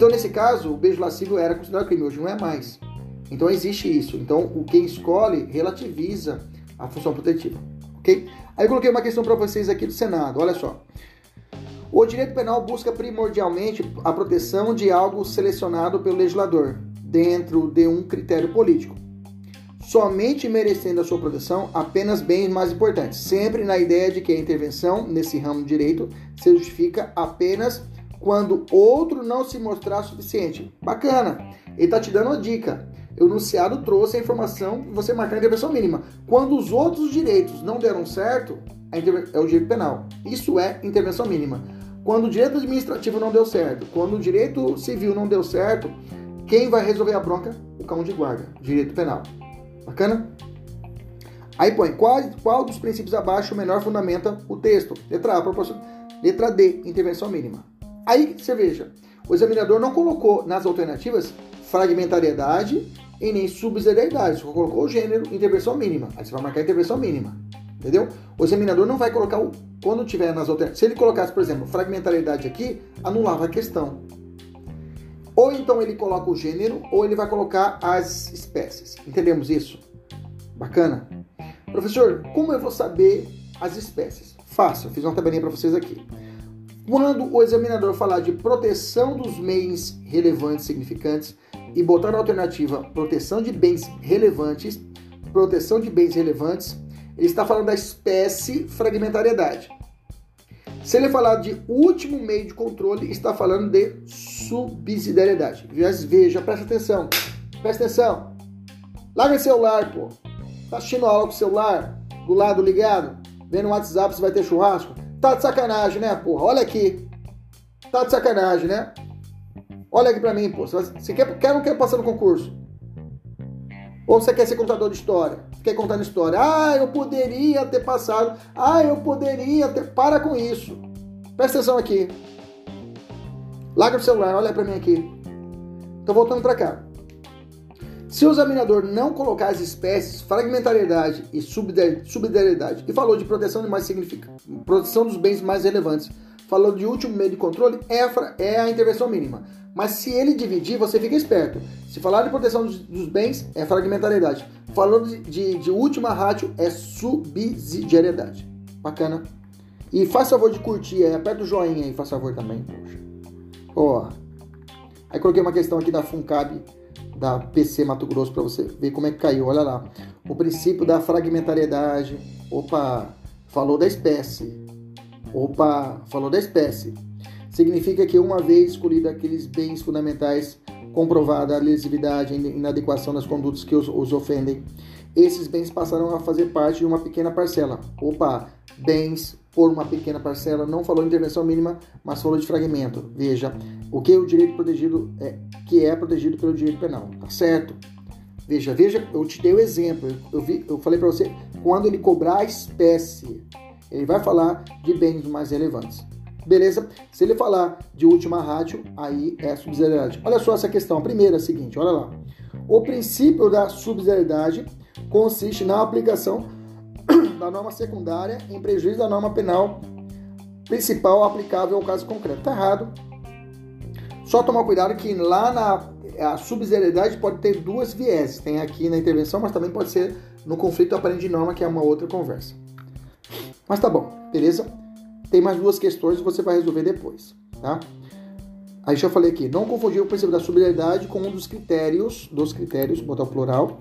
Então, nesse caso, o beijo lascivo era considerado crime, hoje não é mais. Então, existe isso. Então, o quem escolhe relativiza a função protetiva, ok? Aí eu coloquei uma questão para vocês aqui do Senado, olha só. O direito penal busca primordialmente a proteção de algo selecionado pelo legislador, dentro de um critério político. Somente merecendo a sua proteção apenas bens mais importantes, sempre na ideia de que a intervenção nesse ramo de direito se justifica apenas quando outro não se mostrar suficiente. Bacana. Ele está te dando uma dica. O enunciado trouxe a informação você marcar a intervenção mínima. Quando os outros direitos não deram certo, é o direito penal. Isso é intervenção mínima. Quando o direito administrativo não deu certo, quando o direito civil não deu certo, quem vai resolver a bronca? O cão de guarda, direito penal. Bacana? Aí põe qual, qual dos princípios abaixo melhor fundamenta o texto? Letra A, proporção. Letra D, intervenção mínima. Aí você veja, o examinador não colocou nas alternativas fragmentariedade e nem subsidiariedade, só colocou o gênero intervenção mínima. Aí você vai marcar intervenção mínima. Entendeu? O examinador não vai colocar o. Quando tiver nas alternativas. Se ele colocasse, por exemplo, fragmentariedade aqui, anulava a questão. Ou então ele coloca o gênero, ou ele vai colocar as espécies. Entendemos isso? Bacana? Professor, como eu vou saber as espécies? Fácil, fiz uma tabelinha para vocês aqui. Quando o examinador falar de proteção dos bens relevantes significantes e botar na alternativa proteção de bens relevantes, proteção de bens relevantes, ele está falando da espécie fragmentariedade. Se ele falar de último meio de controle, está falando de subsidiariedade. Veja, presta atenção. Presta atenção. Larga o celular, pô. Tá assistindo aula com o celular, do lado ligado, vendo o WhatsApp se vai ter churrasco. Tá de sacanagem, né, porra? Olha aqui. Tá de sacanagem, né? Olha aqui pra mim, pô. Você quer, quer ou não quer passar no concurso? Ou você quer ser contador de história? Quer contar história? Ah, eu poderia ter passado. Ah, eu poderia ter. Para com isso. Presta atenção aqui. Larga o celular, olha pra mim aqui. Tô voltando pra cá. Se o examinador não colocar as espécies, fragmentariedade e subsidiariedade, e falou de proteção de mais significativos, proteção dos bens mais relevantes, falou de último meio de controle, é a, é intervenção mínima. Mas se ele dividir, você fica esperto. Se falar de proteção dos, bens, é fragmentariedade. Falando de, de, de última rádio, é subsidiariedade. Bacana? E faça favor de curtir aí, aperta o joinha aí, faça favor também. Ó. Aí coloquei uma questão aqui da FUNCAB da PC Mato Grosso para você ver como é que caiu. Olha lá. O princípio da fragmentariedade. Opa, falou da espécie. Opa, falou da espécie. Significa que uma vez escolhido aqueles bens fundamentais, comprovada a lesividade e inadequação das condutas que os, os ofendem, esses bens passaram a fazer parte de uma pequena parcela. Opa, bens por uma pequena parcela, não falou intervenção mínima, mas falou de fragmento. Veja, o que o direito protegido é, que é protegido pelo direito penal, tá certo? Veja, veja, eu te dei o exemplo. Eu, vi, eu falei para você, quando ele cobrar a espécie, ele vai falar de bens mais relevantes. Beleza? Se ele falar de última rádio, aí é subsidiariedade. Olha só essa questão. A primeira é a seguinte, olha lá. O princípio da subsidiariedade consiste na aplicação da norma secundária em prejuízo da norma penal principal aplicável ao caso concreto. Tá errado. Só tomar cuidado que lá na a subsidiariedade pode ter duas vieses. Tem aqui na intervenção, mas também pode ser no conflito aparente de norma, que é uma outra conversa. Mas tá bom, beleza? Tem mais duas questões que você vai resolver depois, tá? Aí já falei aqui, não confundir o princípio da subsidiariedade com um dos critérios, dos critérios, botar o plural,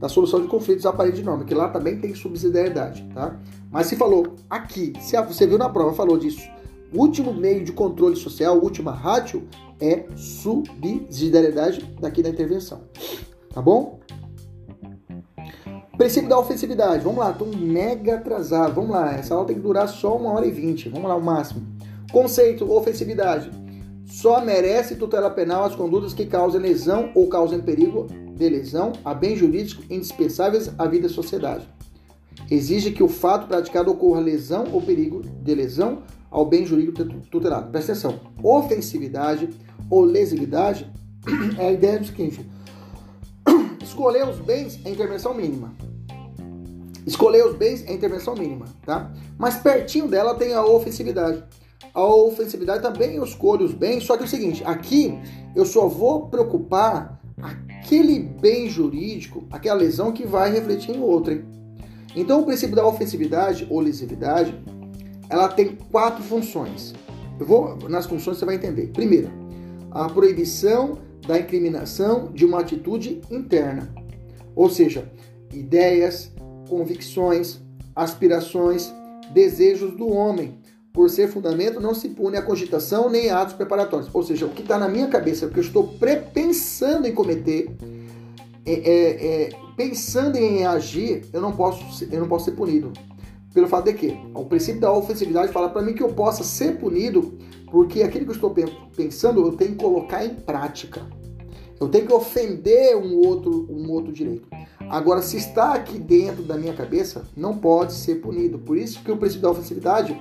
da solução de conflitos aparente de norma, que lá também tem subsidiariedade, tá? Mas se falou aqui, se você viu na prova, falou disso, o último meio de controle social, última ratio, é subsidiariedade daqui da intervenção. Tá bom? Princípio da ofensividade. Vamos lá, estou mega atrasado. Vamos lá, essa aula tem que durar só uma hora e vinte. Vamos lá, o máximo. Conceito, ofensividade. Só merece tutela penal as condutas que causem lesão ou causem perigo de lesão a bens jurídicos indispensáveis à vida da sociedade. Exige que o fato praticado ocorra lesão ou perigo de lesão ao bem jurídico tutelado. Presta atenção. Ofensividade ou lesividade é a ideia do seguinte: escolher os bens é intervenção mínima. Escolher os bens é intervenção mínima, tá? Mas pertinho dela tem a ofensividade. A ofensividade também eu escolho os bens, só que é o seguinte, aqui eu só vou preocupar aquele bem jurídico, aquela lesão que vai refletir em outra. Então o princípio da ofensividade ou lesividade ela tem quatro funções. Eu vou nas funções você vai entender. Primeiro, a proibição da incriminação de uma atitude interna, ou seja, ideias, convicções, aspirações, desejos do homem. Por ser fundamento, não se pune a cogitação nem atos preparatórios. Ou seja, o que está na minha cabeça, o que eu estou pensando em cometer, é, é, é, pensando em agir, eu não posso, eu não posso ser punido pelo fato de que o princípio da ofensividade fala para mim que eu possa ser punido porque aquilo que eu estou pensando eu tenho que colocar em prática. Eu tenho que ofender um outro, um outro direito. Agora, se está aqui dentro da minha cabeça, não pode ser punido. Por isso que o princípio da ofensividade,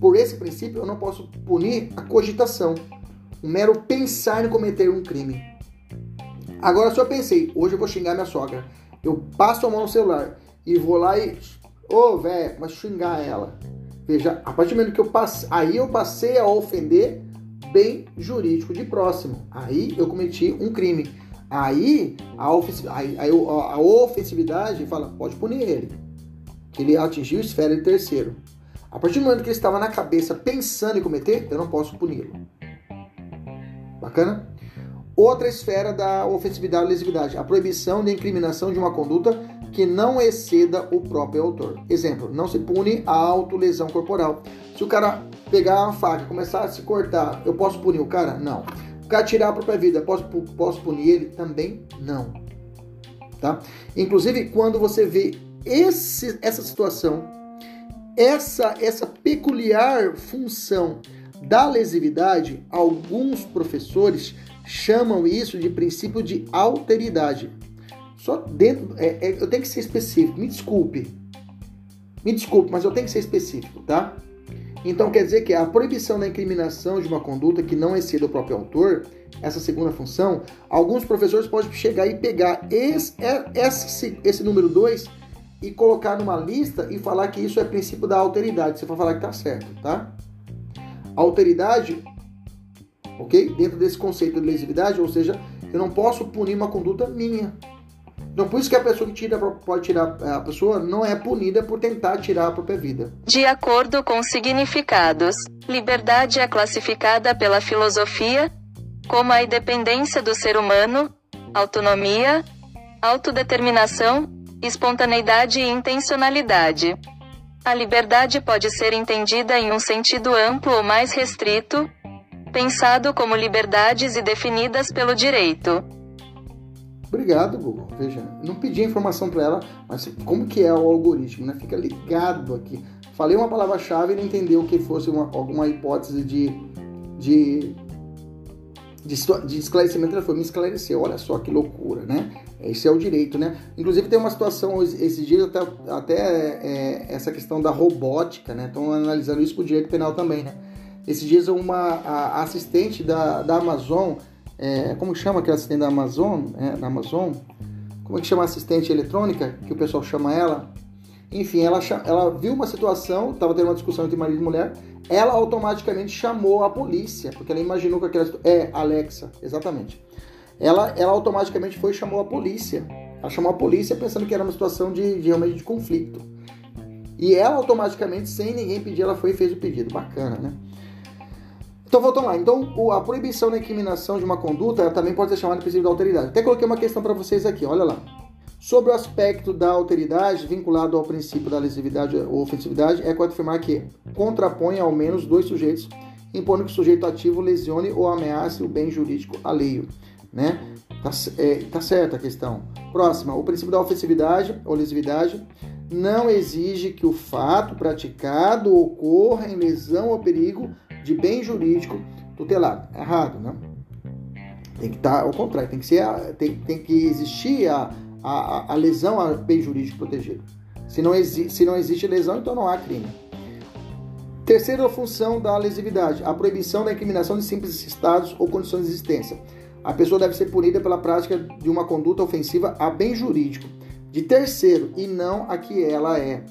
por esse princípio, eu não posso punir a cogitação, o mero pensar em cometer um crime. Agora, se eu pensei, hoje eu vou xingar minha sogra, eu passo a mão no celular e vou lá e Ô, oh, velho, mas xingar ela. Veja, a partir do momento que eu passei, aí eu passei a ofender bem jurídico de próximo. Aí eu cometi um crime. Aí a, aí, aí a ofensividade fala, pode punir ele. Que ele atingiu esfera de terceiro. A partir do momento que ele estava na cabeça pensando em cometer, eu não posso puni-lo. Bacana? Outra esfera da ofensividade e lesividade, a proibição de incriminação de uma conduta que não exceda o próprio autor. Exemplo, não se pune a autolesão corporal. Se o cara pegar uma faca e começar a se cortar, eu posso punir o cara? Não. O cara tirar a própria vida, posso, posso punir ele? Também não. Tá? Inclusive, quando você vê esse, essa situação, essa, essa peculiar função da lesividade, alguns professores chamam isso de princípio de alteridade. Só dentro. É, é, eu tenho que ser específico. Me desculpe. Me desculpe, mas eu tenho que ser específico, tá? Então quer dizer que a proibição da incriminação de uma conduta que não exceda o próprio autor, essa segunda função, alguns professores podem chegar e pegar esse, é, esse, esse número 2 e colocar numa lista e falar que isso é princípio da alteridade. Você vai falar que tá certo, tá? Alteridade, ok? Dentro desse conceito de lesividade, ou seja, eu não posso punir uma conduta minha. Então, por isso que a pessoa que tira, pode tirar, a pessoa não é punida por tentar tirar a própria vida. De acordo com significados, liberdade é classificada pela filosofia como a independência do ser humano, autonomia, autodeterminação, espontaneidade e intencionalidade. A liberdade pode ser entendida em um sentido amplo ou mais restrito, pensado como liberdades e definidas pelo direito. Obrigado, Google. Veja, não pedi a informação para ela, mas como que é o algoritmo, né? Fica ligado aqui. Falei uma palavra-chave e não entendeu que fosse uma, alguma hipótese de, de, de, de esclarecimento. Ela foi me esclareceu. Olha só que loucura, né? Esse é o direito, né? Inclusive tem uma situação, esses dias até, até é, essa questão da robótica, né? Estão analisando isso com o direito penal também, né? Esses dias uma assistente da, da Amazon é, como chama aquela assistente da Amazon, é, da Amazon? Como é que chama a assistente eletrônica, que o pessoal chama ela? Enfim, ela, ela viu uma situação, estava tendo uma discussão entre marido e mulher, ela automaticamente chamou a polícia, porque ela imaginou que aquela é Alexa, exatamente. Ela, ela automaticamente foi e chamou a polícia. Ela chamou a polícia pensando que era uma situação de, de realmente de conflito. E ela automaticamente, sem ninguém pedir, ela foi e fez o pedido. Bacana, né? Então, voltando lá. Então, a proibição da incriminação de uma conduta também pode ser chamada de princípio da alteridade. Até coloquei uma questão para vocês aqui, olha lá. Sobre o aspecto da alteridade vinculado ao princípio da lesividade ou ofensividade, é correto afirmar que contrapõe ao menos dois sujeitos, impondo que o sujeito ativo lesione ou ameace o bem jurídico alheio. Né? Tá, é, tá certa a questão. Próxima, o princípio da ofensividade ou lesividade não exige que o fato praticado ocorra em lesão ou perigo de bem jurídico tutelado. Errado, né? Tem que estar tá ao contrário, tem que, ser, tem, tem que existir a, a, a lesão a bem jurídico protegido. Se não, se não existe lesão, então não há crime. Terceira função da lesividade, a proibição da incriminação de simples estados ou condições de existência. A pessoa deve ser punida pela prática de uma conduta ofensiva a bem jurídico de terceiro e não a que ela é.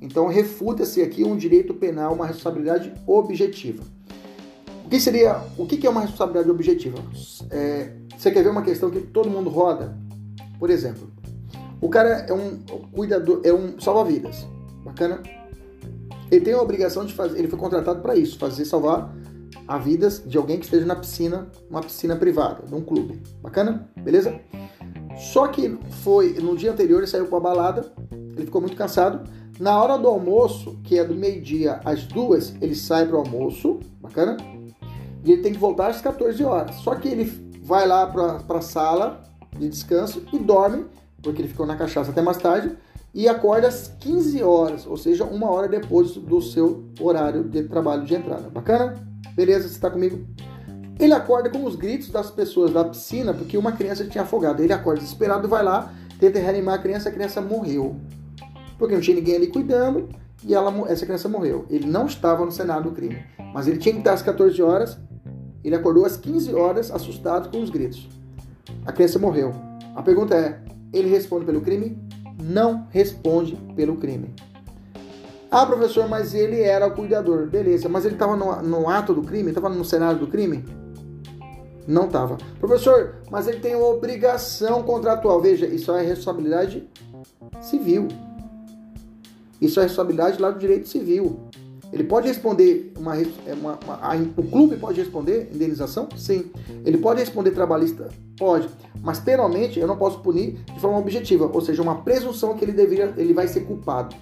Então refuta-se aqui um direito penal, uma responsabilidade objetiva. O que seria, o que é uma responsabilidade objetiva? É, você quer ver uma questão que todo mundo roda? Por exemplo, o cara é um cuidador, é um salva-vidas, bacana? Ele tem a obrigação de fazer, ele foi contratado para isso, fazer salvar a vidas de alguém que esteja na piscina, uma piscina privada, de um clube, bacana? Beleza? Só que foi no dia anterior ele saiu com a balada, ele ficou muito cansado. Na hora do almoço, que é do meio-dia às duas, ele sai para o almoço, bacana? E ele tem que voltar às 14 horas. Só que ele vai lá para a sala de descanso e dorme, porque ele ficou na cachaça até mais tarde, e acorda às 15 horas, ou seja, uma hora depois do seu horário de trabalho de entrada. Bacana? Beleza? Você está comigo? Ele acorda com os gritos das pessoas da piscina porque uma criança tinha afogado. Ele acorda desesperado, vai lá, tenta reanimar a criança, a criança morreu. Porque não tinha ninguém ali cuidando e ela, essa criança morreu. Ele não estava no cenário do crime, mas ele tinha que estar às 14 horas. Ele acordou às 15 horas, assustado com os gritos. A criança morreu. A pergunta é: ele responde pelo crime? Não responde pelo crime. Ah, professor, mas ele era o cuidador. Beleza, mas ele estava no, no, ato do crime? Estava no cenário do crime? Não estava. Professor, mas ele tem uma obrigação contratual. Veja, isso é responsabilidade civil. Isso é responsabilidade lá do direito civil. Ele pode responder uma, é, uma, uma a, o clube pode responder indenização? Sim. Ele pode responder trabalhista? Pode. Mas penalmente eu não posso punir de forma objetiva, ou seja, uma presunção que ele deveria, ele vai ser culpado.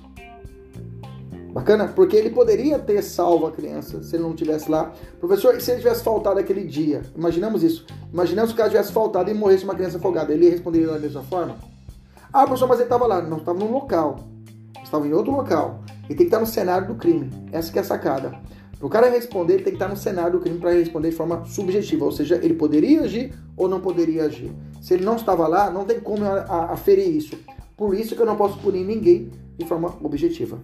Bacana? Porque ele poderia ter salvo a criança se ele não tivesse lá. Professor, se ele tivesse faltado aquele dia, imaginamos isso. Imaginamos que o cara tivesse faltado e morresse uma criança afogada. Ele responderia da mesma forma? Ah, professor, mas ele estava lá. Não, estava num local. Estava em outro local. Ele tem que estar no cenário do crime. Essa que é a sacada. Para o cara responder, ele tem que estar no cenário do crime para responder de forma subjetiva. Ou seja, ele poderia agir ou não poderia agir. Se ele não estava lá, não tem como aferir isso. Por isso que eu não posso punir ninguém de forma objetiva.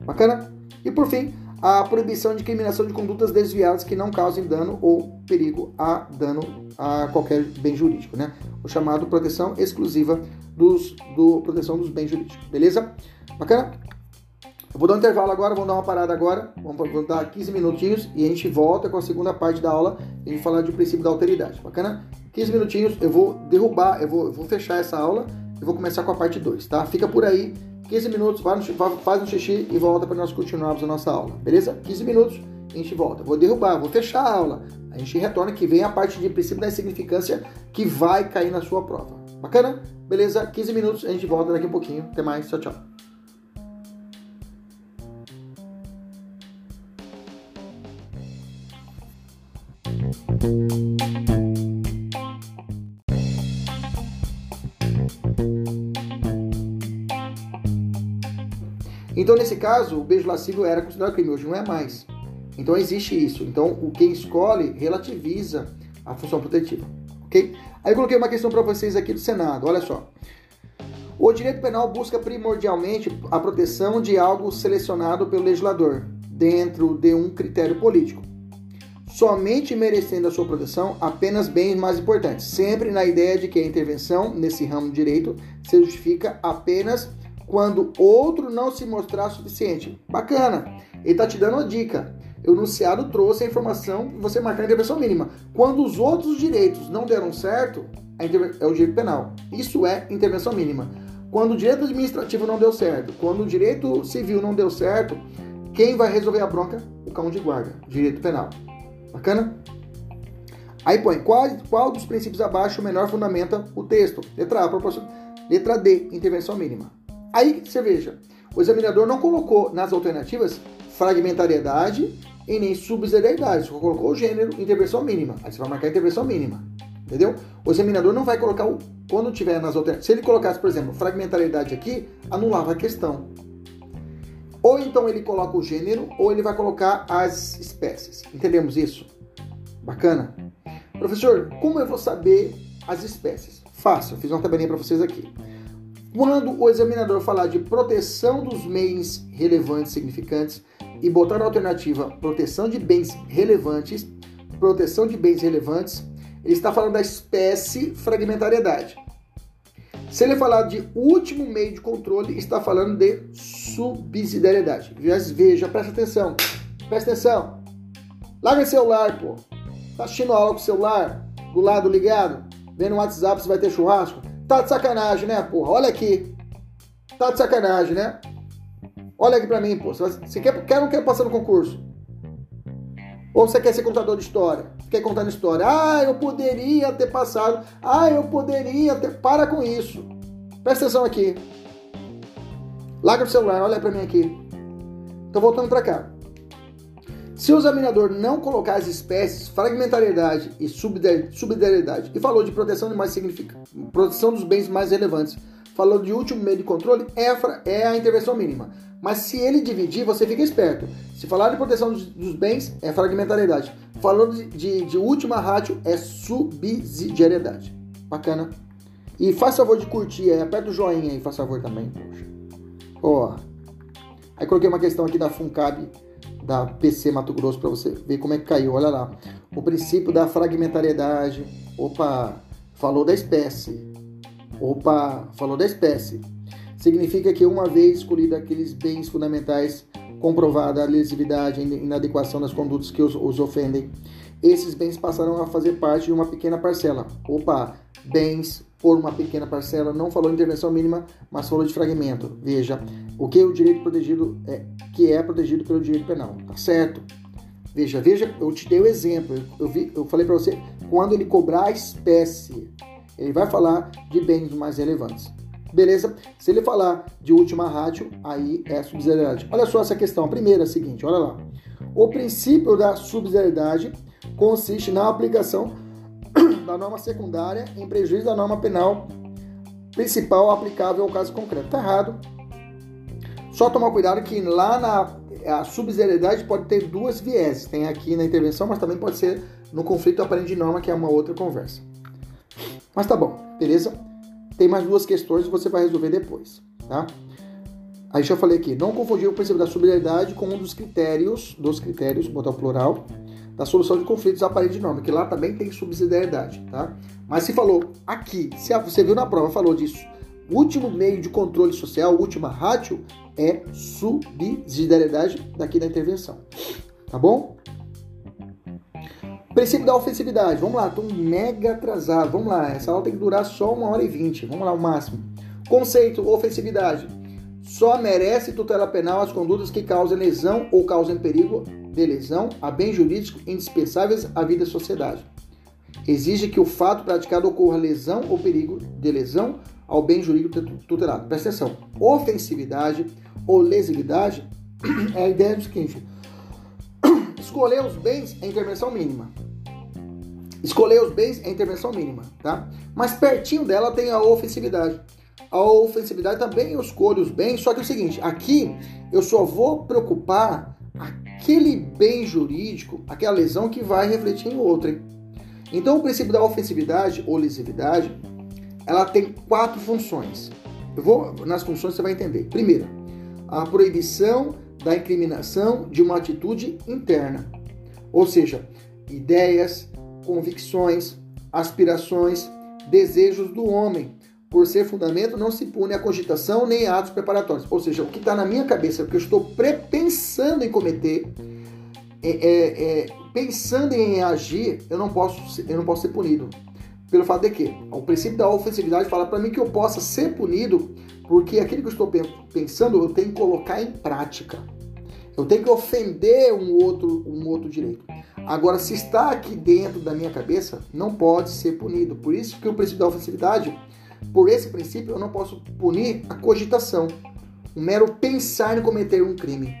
Bacana? E por fim, a proibição de incriminação de condutas desviadas que não causem dano ou perigo a dano a qualquer bem jurídico, né? O chamado proteção exclusiva dos, do proteção dos bens jurídicos, beleza? Bacana? Eu vou dar um intervalo agora, vamos dar uma parada agora, vamos, dar 15 minutinhos e a gente volta com a segunda parte da aula e a gente falar do princípio da alteridade, bacana? 15 minutinhos, eu vou derrubar, eu vou, eu vou fechar essa aula e vou começar com a parte 2, tá? Fica por aí 15 minutos, vai no, faz um xixi e volta para nós continuarmos a nossa aula, beleza? 15 minutos, a gente volta. Vou derrubar, vou fechar a aula. A gente retorna que vem a parte de princípio da insignificância que vai cair na sua prova. Bacana? Beleza? 15 minutos, a gente volta daqui a pouquinho. Até mais, tchau, tchau. Então, nesse caso, o beijo lascivo era considerado crime, hoje não é mais. Então, existe isso. Então, o quem escolhe relativiza a função protetiva, ok? Aí eu coloquei uma questão para vocês aqui do Senado, olha só. O direito penal busca primordialmente a proteção de algo selecionado pelo legislador, dentro de um critério político. Somente merecendo a sua proteção apenas bens mais importantes, sempre na ideia de que a intervenção nesse ramo de direito se justifica apenas quando outro não se mostrar suficiente. Bacana. Ele está te dando uma dica. O enunciado trouxe a informação para você marcar a intervenção mínima. Quando os outros direitos não deram certo, é o direito penal. Isso é intervenção mínima. Quando o direito administrativo não deu certo, quando o direito civil não deu certo, quem vai resolver a bronca? O cão de guarda, direito penal. Bacana? Aí põe, qual, qual dos princípios abaixo menor fundamenta o texto? Letra A, proporção. Letra D, intervenção mínima. Aí você veja, o examinador não colocou nas alternativas fragmentariedade e nem subsidiariedade, só colocou o gênero intervenção mínima. Aí você vai marcar intervenção mínima. Entendeu? O examinador não vai colocar o. Quando tiver nas alternativas. Se ele colocasse, por exemplo, fragmentariedade aqui, anulava a questão. Ou então ele coloca o gênero, ou ele vai colocar as espécies. Entendemos isso? Bacana? Professor, como eu vou saber as espécies? Fácil, fiz uma tabelinha para vocês aqui. Quando o examinador falar de proteção dos bens relevantes significantes e botar na alternativa proteção de bens relevantes, proteção de bens relevantes, ele está falando da espécie fragmentariedade. Se ele falar de último meio de controle, está falando de subsidiariedade. Veja, presta atenção. Presta atenção. Larga o celular, pô. Tá assistindo aula com o celular, do lado ligado, vendo o WhatsApp se vai ter churrasco. Tá de sacanagem, né, porra? Olha aqui. Tá de sacanagem, né? Olha aqui pra mim, pô. Você quer, quer ou não quer passar no concurso? Ou você quer ser contador de história? Quer contar história? Ah, eu poderia ter passado. Ah, eu poderia ter. Para com isso. Presta atenção aqui. Larga o celular, olha pra mim aqui. Tô voltando pra cá. Se o examinador não colocar as espécies, fragmentariedade e subsidiariedade, e falou de proteção de mais significativos, proteção dos bens mais relevantes, falou de último meio de controle, é a, é a intervenção mínima. Mas se ele dividir, você fica esperto. Se falar de proteção dos, bens, é fragmentariedade. Falando de, de, de última rádio, é subsidiariedade. Bacana? E faz favor de curtir aí, aperta o joinha aí, faz favor também, poxa. Ó. Aí coloquei uma questão aqui da FUNCAB da PC Mato Grosso para você ver como é que caiu. Olha lá. O princípio da fragmentariedade. Opa, falou da espécie. Opa, falou da espécie. Significa que uma vez escolhido aqueles bens fundamentais, comprovada a lesividade e inadequação das condutas que os, os ofendem, esses bens passaram a fazer parte de uma pequena parcela. Opa, bens por uma pequena parcela, não falou intervenção mínima, mas falou de fragmento. Veja, o que o direito protegido é, que é protegido pelo direito penal, tá certo? Veja, veja, eu te dei o exemplo. Eu, vi, eu falei para você, quando ele cobrar a espécie, ele vai falar de bens mais relevantes. Beleza? Se ele falar de última rádio, aí é subsidiariedade. Olha só essa questão. A primeira é a seguinte, olha lá. O princípio da subsidiariedade consiste na aplicação da norma secundária em prejuízo da norma penal principal aplicável ao caso concreto. Tá errado. Só tomar cuidado que lá na a subsidiariedade pode ter duas vieses. Tem aqui na intervenção, mas também pode ser no conflito aparente de norma, que é uma outra conversa. Mas tá bom, beleza? Tem mais duas questões que você vai resolver depois, tá? Aí já falei aqui, não confundir o princípio da subsidiariedade com um dos critérios, dos critérios, botar o plural, da solução de conflitos aparente de norma, que lá também tem subsidiariedade, tá? Mas se falou aqui, se você viu na prova, falou disso. O último meio de controle social, última ratio, é subsidiariedade daqui da intervenção. Tá bom? Princípio da ofensividade. Vamos lá, estou mega atrasado. Vamos lá, essa aula tem que durar só uma hora e vinte. Vamos lá, o máximo. Conceito, ofensividade. Só merece tutela penal as condutas que causem lesão ou causem perigo de lesão a bens jurídicos indispensáveis à vida da sociedade. Exige que o fato praticado ocorra lesão ou perigo de lesão ao bem jurídico tutelado. Presta atenção. Ofensividade ou lesividade é a ideia do seguinte: escolher os bens é intervenção mínima. Escolher os bens é intervenção mínima, tá? Mas pertinho dela tem a ofensividade. A ofensividade também eu escolho os bens, só que é o seguinte, aqui eu só vou preocupar aquele bem jurídico, aquela lesão que vai refletir em outra. Então, o princípio da ofensividade ou lesividade, ela tem quatro funções. Eu vou nas funções você vai entender. Primeiro, a proibição da incriminação de uma atitude interna, ou seja, ideias, convicções, aspirações, desejos do homem. Por ser fundamento, não se pune a cogitação nem atos preparatórios. Ou seja, o que está na minha cabeça, o que eu estou pensando em cometer, é, é, é, pensando em agir, eu não posso, eu não posso ser punido. Pelo fato de que o princípio da ofensividade fala para mim que eu possa ser punido porque aquilo que eu estou pensando eu tenho que colocar em prática. Eu tenho que ofender um outro, um outro direito. Agora, se está aqui dentro da minha cabeça, não pode ser punido. Por isso que o princípio da ofensividade, por esse princípio, eu não posso punir a cogitação. O mero pensar em cometer um crime.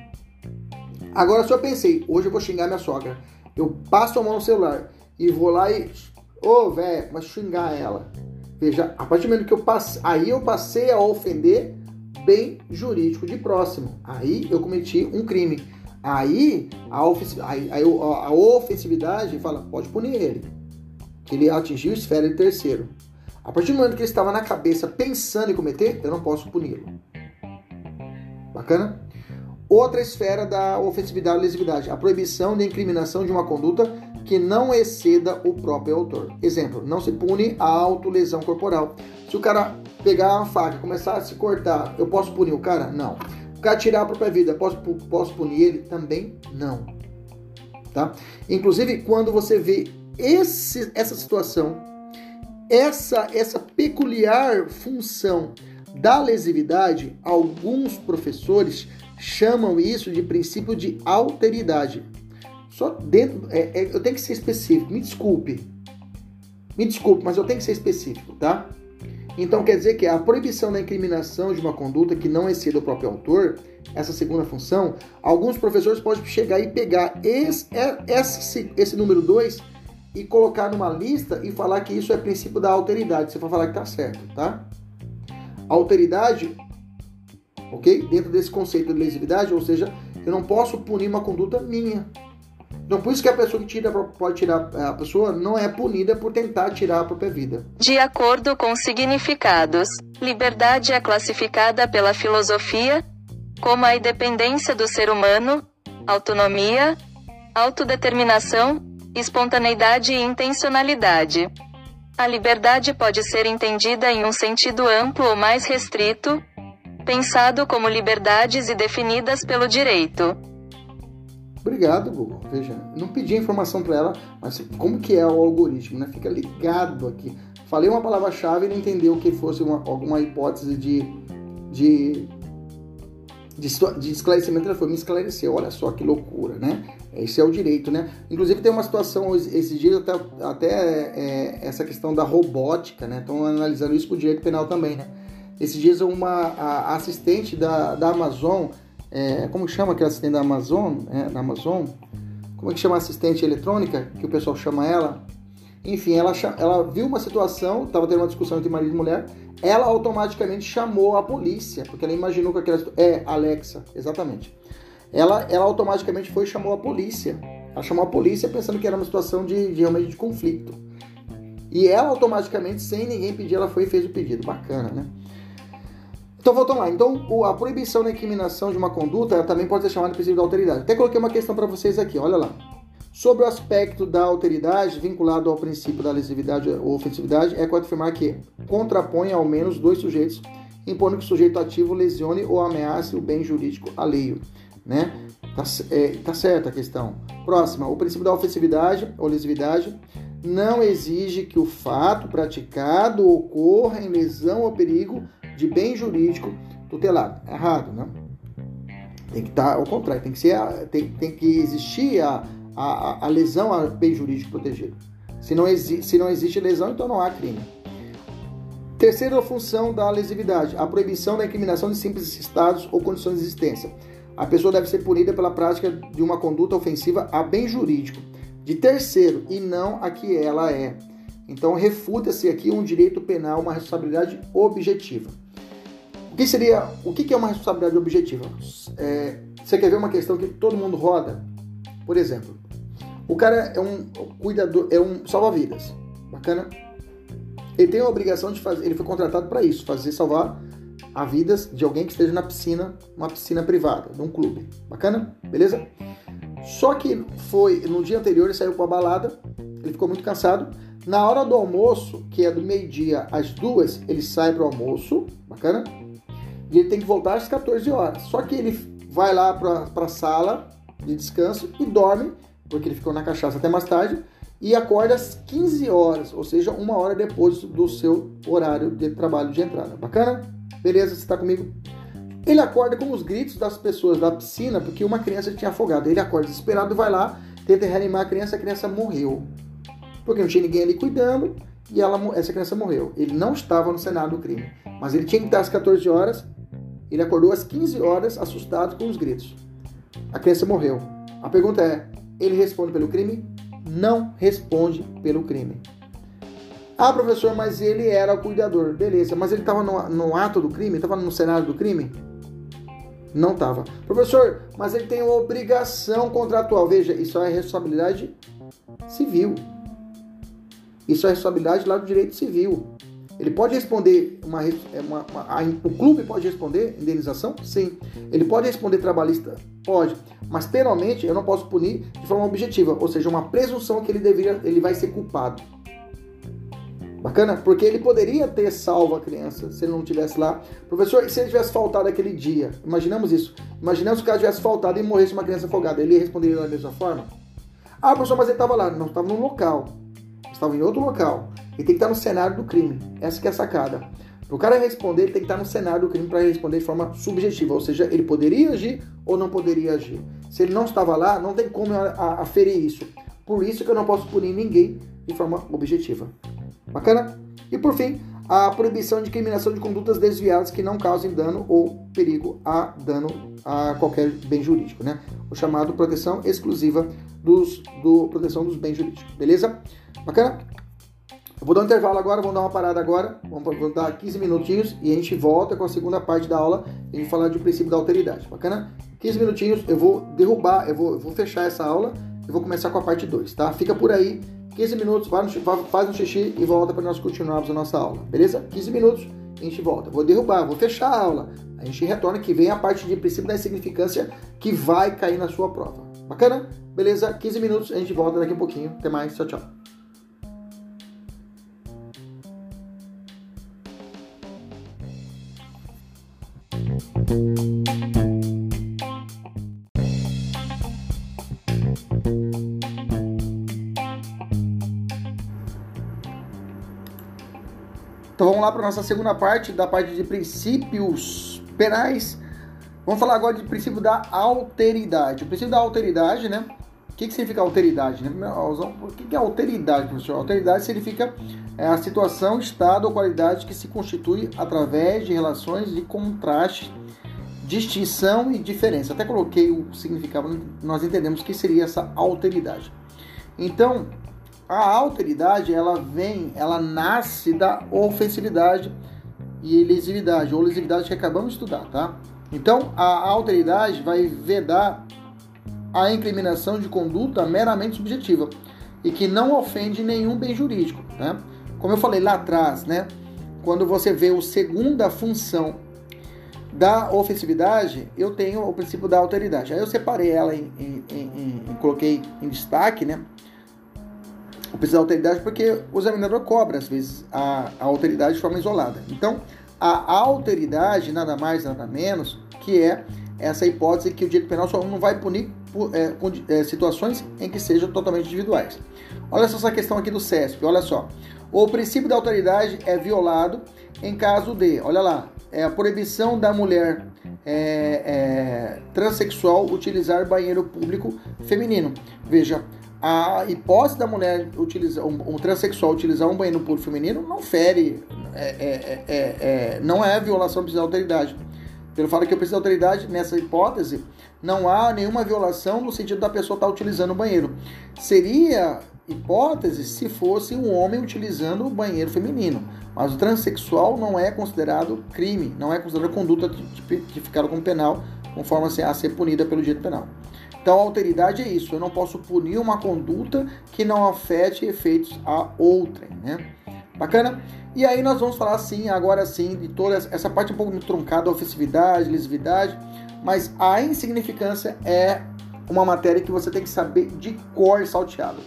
Agora, se eu pensei, hoje eu vou xingar minha sogra, eu passo a mão no celular e vou lá e. Ô, oh, velho, mas xingar ela. Veja, a partir do momento que eu passei. Aí eu passei a ofender bem jurídico de próximo. Aí eu cometi um crime. Aí a, ofensividade, aí, a ofensividade fala, pode punir ele. Que ele atingiu esfera de terceiro. A partir do momento que ele estava na cabeça pensando em cometer, eu não posso puni-lo. Bacana? Outra esfera da ofensividade e lesividade, a proibição de incriminação de uma conduta que não exceda o próprio autor. Exemplo, não se pune a autolesão corporal. Se o cara pegar uma faca e começar a se cortar, eu posso punir o cara? Não. O cara tirar a própria vida, posso, posso punir ele? Também não. Tá? Inclusive, quando você vê esse, essa situação, essa, essa peculiar função da lesividade, alguns professores chamam isso de princípio de alteridade. Só dentro. É, é, eu tenho que ser específico. Me desculpe. Me desculpe, mas eu tenho que ser específico, tá? Então quer dizer que a proibição da incriminação de uma conduta que não exceda o próprio autor, essa segunda função, alguns professores podem chegar e pegar esse, é, esse, esse número 2 e colocar numa lista e falar que isso é princípio da alteridade. Você vai falar que tá certo, tá? Alteridade, ok? Dentro desse conceito de lesividade, ou seja, eu não posso punir uma conduta minha. Então, por isso que a pessoa que tira, pode tirar, a pessoa não é punida por tentar tirar a própria vida. De acordo com significados, liberdade é classificada pela filosofia como a independência do ser humano, autonomia, autodeterminação, espontaneidade e intencionalidade. A liberdade pode ser entendida em um sentido amplo ou mais restrito, pensado como liberdades e definidas pelo direito. Obrigado, Google. Veja, não pedi a informação para ela, mas como que é o algoritmo, né? Fica ligado aqui. Falei uma palavra-chave e ele entendeu que fosse uma, alguma hipótese de, de, de, de esclarecimento. Ele foi me esclarecer. Olha só que loucura, né? Esse é o direito, né? Inclusive tem uma situação esses dias até, até é, essa questão da robótica, né? Estão analisando isso com o direito penal também, né? Esses dias uma a assistente da, da Amazon é, como chama aquela assistente da Amazon, é, da Amazon? Como é que chama a assistente eletrônica, que o pessoal chama ela? Enfim, ela, ela viu uma situação, estava tendo uma discussão entre marido e mulher, ela automaticamente chamou a polícia, porque ela imaginou que aquela... É, Alexa, exatamente. Ela, ela automaticamente foi e chamou a polícia. Ela chamou a polícia pensando que era uma situação de, de realmente de conflito. E ela automaticamente, sem ninguém pedir, ela foi e fez o pedido. Bacana, né? Então, voltando lá. Então, a proibição da incriminação de uma conduta também pode ser chamada de princípio da alteridade. Até coloquei uma questão para vocês aqui, olha lá. Sobre o aspecto da alteridade vinculado ao princípio da lesividade ou ofensividade, é correto afirmar que contrapõe ao menos dois sujeitos, impondo que o sujeito ativo lesione ou ameace o bem jurídico alheio. Né? Tá, é, tá certa a questão. Próxima, o princípio da ofensividade ou lesividade não exige que o fato praticado ocorra em lesão ou perigo de bem jurídico tutelado. É errado, né? Tem que estar tá ao contrário, tem que, ser, tem, tem que existir a, a, a lesão a bem jurídico protegido. Se não, se não existe lesão, então não há crime. Terceira função da lesividade, a proibição da incriminação de simples estados ou condições de existência. A pessoa deve ser punida pela prática de uma conduta ofensiva a bem jurídico de terceiro e não a que ela é. Então refuta-se aqui um direito penal, uma responsabilidade objetiva. O que seria, o que é uma responsabilidade objetiva? É, você quer ver uma questão que todo mundo roda? Por exemplo, o cara é um cuidador, é um salva-vidas, bacana? Ele tem a obrigação de fazer, ele foi contratado para isso, fazer salvar a vidas de alguém que esteja na piscina, uma piscina privada, de um clube, bacana? Beleza? Só que foi no dia anterior ele saiu com a balada, ele ficou muito cansado. Na hora do almoço, que é do meio-dia às duas, ele sai para o almoço, bacana? E ele tem que voltar às 14 horas. Só que ele vai lá para a sala de descanso e dorme, porque ele ficou na cachaça até mais tarde, e acorda às 15 horas, ou seja, uma hora depois do seu horário de trabalho de entrada. Bacana? Beleza? Você está comigo? Ele acorda com os gritos das pessoas da piscina porque uma criança tinha afogado. Ele acorda desesperado, vai lá, tenta reanimar a criança, a criança morreu. Porque não tinha ninguém ali cuidando e ela, essa criança morreu. Ele não estava no cenário do crime, mas ele tinha que estar às 14 horas. Ele acordou às 15 horas, assustado com os gritos. A criança morreu. A pergunta é: ele responde pelo crime? Não responde pelo crime. Ah, professor, mas ele era o cuidador. Beleza, mas ele estava no, no, ato do crime? Estava no cenário do crime? Não estava. Professor, mas ele tem uma obrigação contratual. Veja, isso é responsabilidade civil. Isso é responsabilidade lá do direito civil. Ele pode responder uma, é uma, uma a, o clube pode responder indenização? Sim. Ele pode responder trabalhista? Pode. Mas penalmente eu não posso punir de forma objetiva, ou seja, uma presunção que ele deveria, ele vai ser culpado. Bacana? Porque ele poderia ter salvo a criança se ele não tivesse lá. Professor, se ele tivesse faltado aquele dia, imaginamos isso. Imaginamos que o cara tivesse faltado e morresse uma criança afogada. Ele responderia da mesma forma? Ah, professor, mas ele estava lá. Não, estava no local. Estava em outro local. Tem que estar no cenário do crime. Essa que é a sacada. Para o cara responder, ele tem que estar no cenário do crime para responder de forma subjetiva. Ou seja, ele poderia agir ou não poderia agir. Se ele não estava lá, não tem como aferir isso. Por isso que eu não posso punir ninguém de forma objetiva. Bacana? E por fim, a proibição de incriminação de condutas desviadas que não causem dano ou perigo a dano a qualquer bem jurídico, né? O chamado proteção exclusiva dos do proteção dos bens jurídicos. Beleza? Bacana? Eu vou dar um intervalo agora, vamos dar uma parada agora, vamos, dar 15 minutinhos e a gente volta com a segunda parte da aula e a gente falar do princípio da alteridade. Bacana? 15 minutinhos, eu vou derrubar, eu vou, eu vou fechar essa aula e vou começar com a parte 2, tá? Fica por aí 15 minutos, vai no, faz um xixi e volta para nós continuarmos a nossa aula, beleza? 15 minutos, a gente volta. Vou derrubar, vou fechar a aula. A gente retorna que vem a parte de princípio da insignificância que vai cair na sua prova. Bacana? Beleza? 15 minutos, a gente volta daqui a pouquinho. Até mais, tchau, tchau. Então vamos lá para a nossa segunda parte, da parte de princípios penais. Vamos falar agora de princípio da alteridade. O princípio da alteridade, né? O que, que significa alteridade? Né? O que é alteridade, professor? Alteridade significa é, a situação, estado ou qualidade que se constitui através de relações de contraste, distinção e diferença. Até coloquei o significado, nós entendemos que seria essa alteridade. Então, a alteridade, ela vem, ela nasce da ofensividade e lesividade, ou lesividade que acabamos de estudar, tá? Então, a alteridade vai vedar a incriminação de conduta meramente subjetiva e que não ofende nenhum bem jurídico, né? Como eu falei lá atrás, né? Quando você vê o segunda função da ofensividade, eu tenho o princípio da alteridade. Aí eu separei ela em, em, em, em coloquei em destaque, né? o princípio da alteridade porque o examinador cobra, às vezes, a, a alteridade de forma isolada. Então, a alteridade, nada mais, nada menos, que é essa hipótese que o direito penal só não vai punir por, é, é, situações em que sejam totalmente individuais. Olha só essa questão aqui do CESP, olha só. O princípio da autoridade é violado em caso de, olha lá, é a proibição da mulher é, é, transexual utilizar banheiro público feminino. Veja, a hipótese da mulher utilizar um, um transexual utilizar um banheiro público feminino não fere, é, é, é, é não é violação da autoridade. Pelo fato que o princípio da autoridade, nessa hipótese, não há nenhuma violação no sentido da pessoa estar utilizando o banheiro. Seria hipótese se fosse um homem utilizando o banheiro feminino. Mas o transexual não é considerado crime, não é considerado conduta tipificada como penal, conforme a ser punida pelo direito penal. Então, a alteridade é isso. Eu não posso punir uma conduta que não afete efeitos a outrem, né? Bacana? E aí nós vamos falar sim, agora sim, de toda essa parte um pouco truncada, ofensividade, lesividade, mas a insignificância é uma matéria que você tem que saber de cor salteado.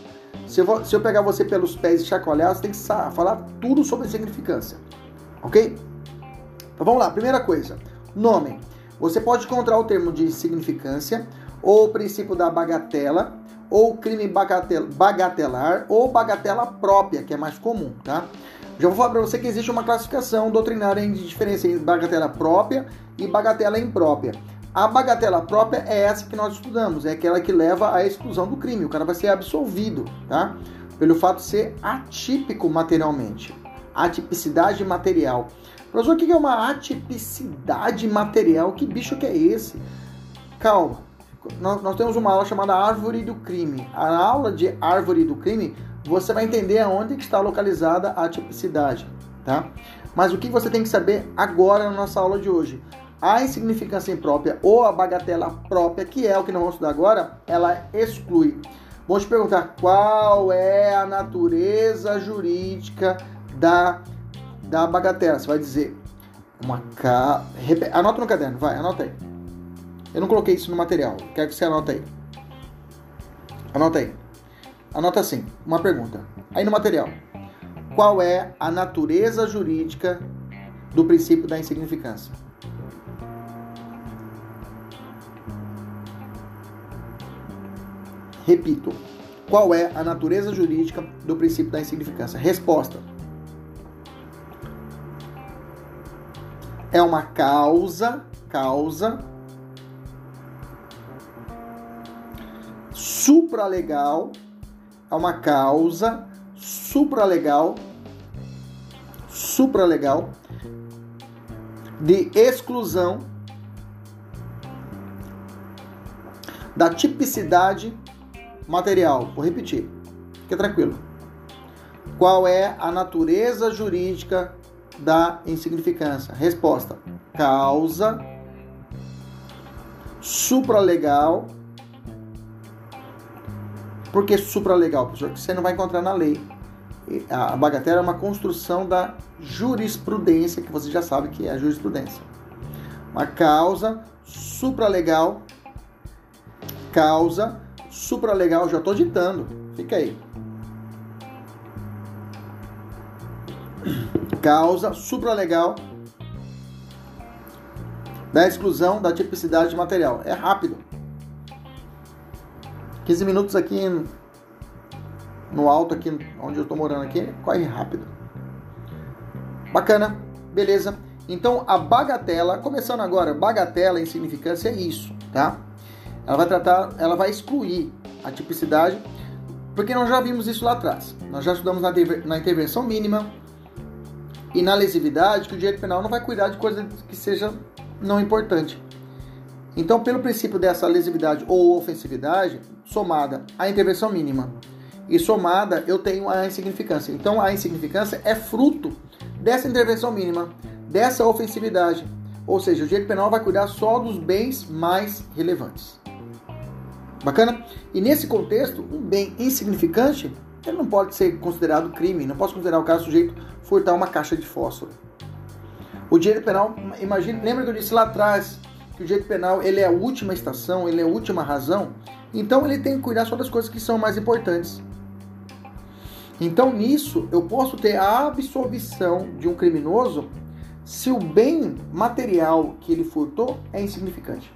Se eu, se eu pegar você pelos pés e chacoalhar, você tem que falar tudo sobre insignificância, ok? Então vamos lá, primeira coisa, nome. Você pode encontrar o termo de significância ou o princípio da bagatela, ou crime bagatel, bagatelar, ou bagatela própria, que é mais comum, tá? Já vou falar para você que existe uma classificação doutrinária de diferença entre bagatela própria e bagatela imprópria. A bagatela própria é essa que nós estudamos, é aquela que leva à exclusão do crime. O cara vai ser absolvido, tá? Pelo fato de ser atípico materialmente. Atipicidade material. Professor, o que é uma atipicidade material? Que bicho que é esse? Calma. Nós temos uma aula chamada Árvore do Crime. A aula de Árvore do Crime, você vai entender aonde está localizada a atipicidade, tá? Mas o que você tem que saber agora na nossa aula de hoje? A insignificância imprópria ou a bagatela própria, que é o que nós vamos estudar agora, ela exclui. Vou te perguntar qual é a natureza jurídica da, da bagatela. Você vai dizer uma ca... Anota no caderno, vai, anota aí. Eu não coloquei isso no material, quero que você anote aí. Anota aí. Anota assim, uma pergunta. Aí no material. Qual é a natureza jurídica do princípio da insignificância? Repito, qual é a natureza jurídica do princípio da insignificância? Resposta: é uma causa, causa supralegal, é uma causa supralegal, supralegal de exclusão da tipicidade material. Vou repetir. Fique tranquilo. Qual é a natureza jurídica da insignificância? Resposta: causa supralegal. Por que supralegal, professor? Porque você não vai encontrar na lei. A bagatela é uma construção da jurisprudência, que você já sabe que é a jurisprudência. Uma causa supralegal, causa supralegal, já estou ditando. Fica aí. Causa supralegal da exclusão da tipicidade material. É rápido. 15 minutos aqui no alto, aqui onde eu estou morando aqui, corre rápido. Bacana, beleza. Então a bagatela, começando agora, bagatela em significância é isso, tá? Ela vai tratar, ela vai excluir a tipicidade, porque nós já vimos isso lá atrás. Nós já estudamos na, na intervenção mínima e na lesividade que o direito penal não vai cuidar de coisa que seja não importante. Então, pelo princípio dessa lesividade ou ofensividade, somada à intervenção mínima e somada, eu tenho a insignificância. Então, a insignificância é fruto dessa intervenção mínima, dessa ofensividade. Ou seja, o direito penal vai cuidar só dos bens mais relevantes. Bacana? E nesse contexto, um bem insignificante, ele não pode ser considerado crime. Não posso considerar o caso sujeito furtar uma caixa de fósforo. O direito penal, imagine, lembra que eu disse lá atrás que o direito penal ele é a última estação, ele é a última razão. Então ele tem que cuidar só das coisas que são mais importantes. Então nisso eu posso ter a absolvição de um criminoso se o bem material que ele furtou é insignificante.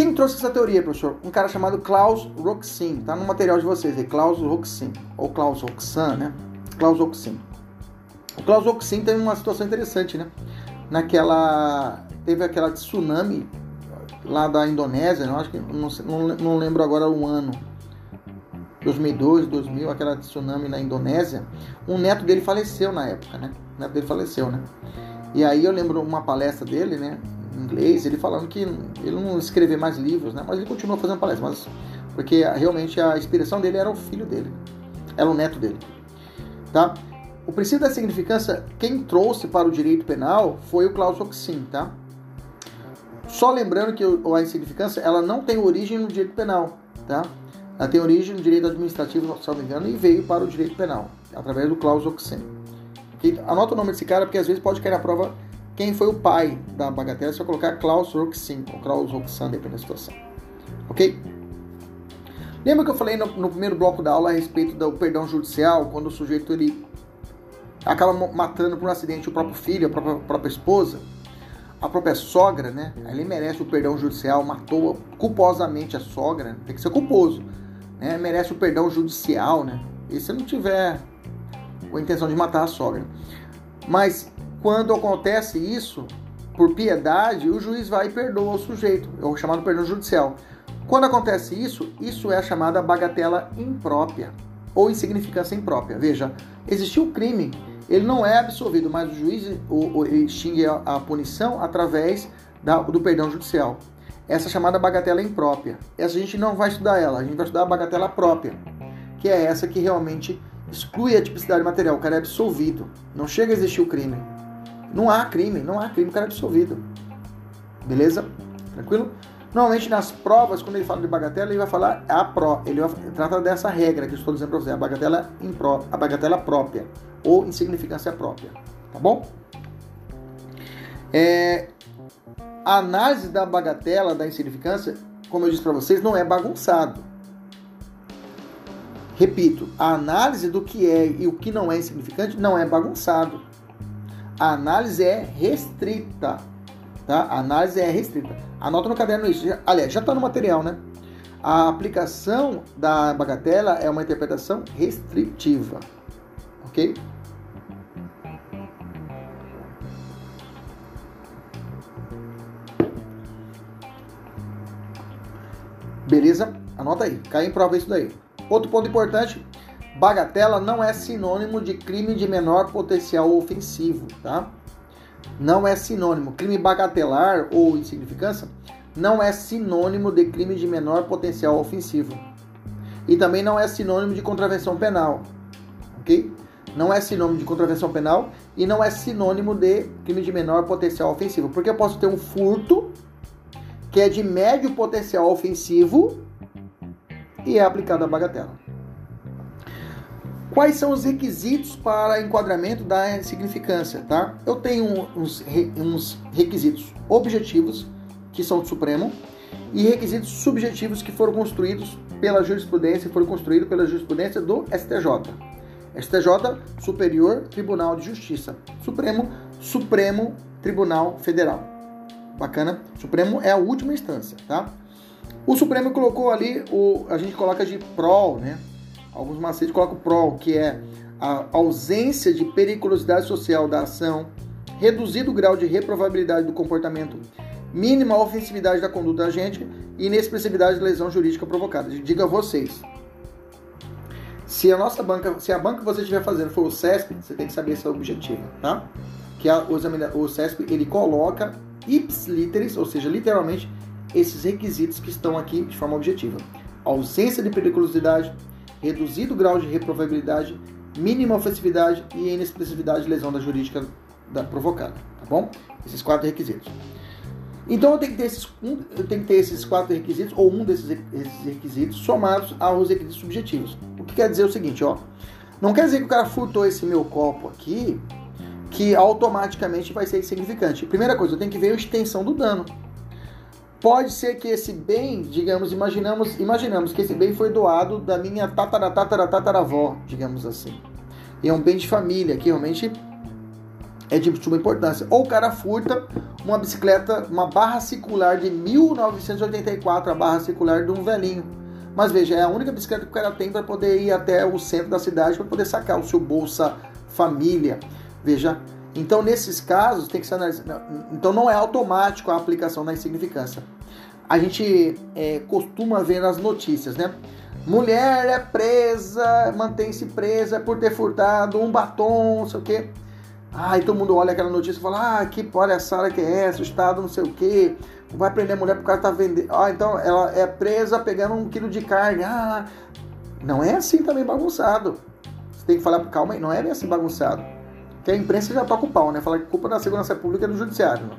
Quem trouxe essa teoria, professor? Um cara chamado Klaus Roxin. Tá no material de vocês aí, Klaus Roxin. Ou Klaus Roxan, né? Klaus Roxin. O Klaus Roxin teve uma situação interessante, né? Naquela... Teve aquela tsunami lá da Indonésia, não acho que não, não, não lembro agora o ano. 2002, 2000, aquela tsunami na Indonésia. Um neto dele faleceu na época, né? O neto dele faleceu, né? E aí eu lembro uma palestra dele, né? Inglês, ele falando que ele não escrever mais livros, né? Mas ele continua fazendo palestras, mas porque realmente a inspiração dele era o filho dele, era o neto dele, tá? O princípio da significância, quem trouxe para o direito penal foi o Klaus Oxin, tá? Só lembrando que a insignificância, ela não tem origem no direito penal, tá? Ela tem origem no direito administrativo, se não me engano, e veio para o direito penal, através do Klaus Oxin. Anota o nome desse cara, porque às vezes pode cair na prova quem foi o pai da bagatela, se eu colocar Klaus Roxin, ou Klaus Roxan, dependendo da situação. Ok? Lembra que eu falei no, no, primeiro bloco da aula a respeito do perdão judicial, quando o sujeito ele acaba matando por um acidente o próprio filho, a própria, a própria esposa, a própria sogra, né? Ele merece o perdão judicial, matou culposamente a sogra, tem que ser culposo, né? Merece o perdão judicial, né? E se não tiver a intenção de matar a sogra. Mas quando acontece isso, por piedade, o juiz vai e perdoa o sujeito, é o chamado perdão judicial. Quando acontece isso, isso é a chamada bagatela imprópria ou insignificância imprópria. Veja, existiu um crime, ele não é absolvido, mas o juiz o, o, extingue a, a, punição através da, do perdão judicial. Essa é chamada bagatela imprópria. Essa a gente não vai estudar ela, a gente vai estudar a bagatela própria, que é essa que realmente exclui a tipicidade material, o cara é absolvido. Não chega a existir o crime. Não há crime, não há crime, o cara é absolvido. Beleza? Tranquilo? Normalmente nas provas, quando ele fala de bagatela, ele vai falar a pró, ele trata dessa regra que eu estou dizendo para você, a bagatela impró, a bagatela própria ou insignificância própria, tá bom? É, a análise da bagatela, da insignificância, como eu disse para vocês, não é bagunçado. Repito, a análise do que é e o que não é insignificante não é bagunçado. A análise é restrita. Tá? A análise é restrita. Anota no caderno isso. Aliás, já está no material, né? A aplicação da bagatela é uma interpretação restritiva. Ok? Beleza? Anota aí. Cai em prova isso daí. Outro ponto importante: bagatela não é sinônimo de crime de menor potencial ofensivo, tá? Não é sinônimo. Crime bagatelar ou insignificância não é sinônimo de crime de menor potencial ofensivo. E também não é sinônimo de contravenção penal. Ok? Não é sinônimo de contravenção penal e não é sinônimo de crime de menor potencial ofensivo. Porque eu posso ter um furto que é de médio potencial ofensivo e é aplicado a bagatela. Quais são os requisitos para enquadramento da insignificância? Tá? Eu tenho uns, uns requisitos objetivos, que são do Supremo, e requisitos subjetivos que foram construídos pela jurisprudência, foram construídos pela jurisprudência do STJ. STJ, Superior Tribunal de Justiça. Supremo, Supremo Tribunal Federal. Bacana? Supremo é a última instância, tá? O Supremo colocou ali, o, a gente coloca de prol, né? Alguns macetes colocam prol, que é a ausência de periculosidade social da ação, reduzido grau de reprovabilidade do comportamento, mínima ofensividade da conduta agente e inexpressividade de lesão jurídica provocada. Diga a vocês, se a nossa banca, se a banca que você estiver fazendo for o CESP, você tem que saber esse objetivo, tá? Que a, o, o CESP ele coloca ips literis, ou seja, literalmente esses requisitos que estão aqui de forma objetiva. Ausência de periculosidade, reduzido grau de reprovabilidade, mínima ofensividade e inexpressividade de lesão da jurídica da provocada, tá bom? Esses quatro requisitos. Então eu tenho que ter esses, um, eu tenho que ter esses quatro requisitos, ou um desses requisitos, somados aos requisitos subjetivos. O que quer dizer o seguinte, ó. Não quer dizer que o cara furtou esse meu copo aqui, que automaticamente vai ser insignificante. Primeira coisa, eu tenho que ver a extensão do dano. Pode ser que esse bem, digamos, imaginamos, imaginamos que esse bem foi doado da minha tatara, tatara, tataravó, digamos assim. E é um bem de família, que realmente é de suma importância. Ou o cara furta uma bicicleta, uma barra circular de 1984, a barra circular de um velhinho. Mas veja, é a única bicicleta que o cara tem para poder ir até o centro da cidade para poder sacar o seu Bolsa Família. Veja, então, nesses casos, tem que ser analisado. Então, não é automático a aplicação da insignificância. A gente é, costuma ver nas notícias, né? Mulher é presa, mantém-se presa por ter furtado um batom, não sei o quê. E todo mundo olha aquela notícia e fala: Ah, que palhaçada que é essa? O Estado não sei o quê. Vai prender a mulher porque cara tá vendendo. Ah, então ela é presa pegando um quilo de carne. Ah, não é assim também bagunçado. Você tem que falar, calma aí, não é assim bagunçado que a imprensa já toca o pau, né? Fala que culpa da segurança pública é do judiciário.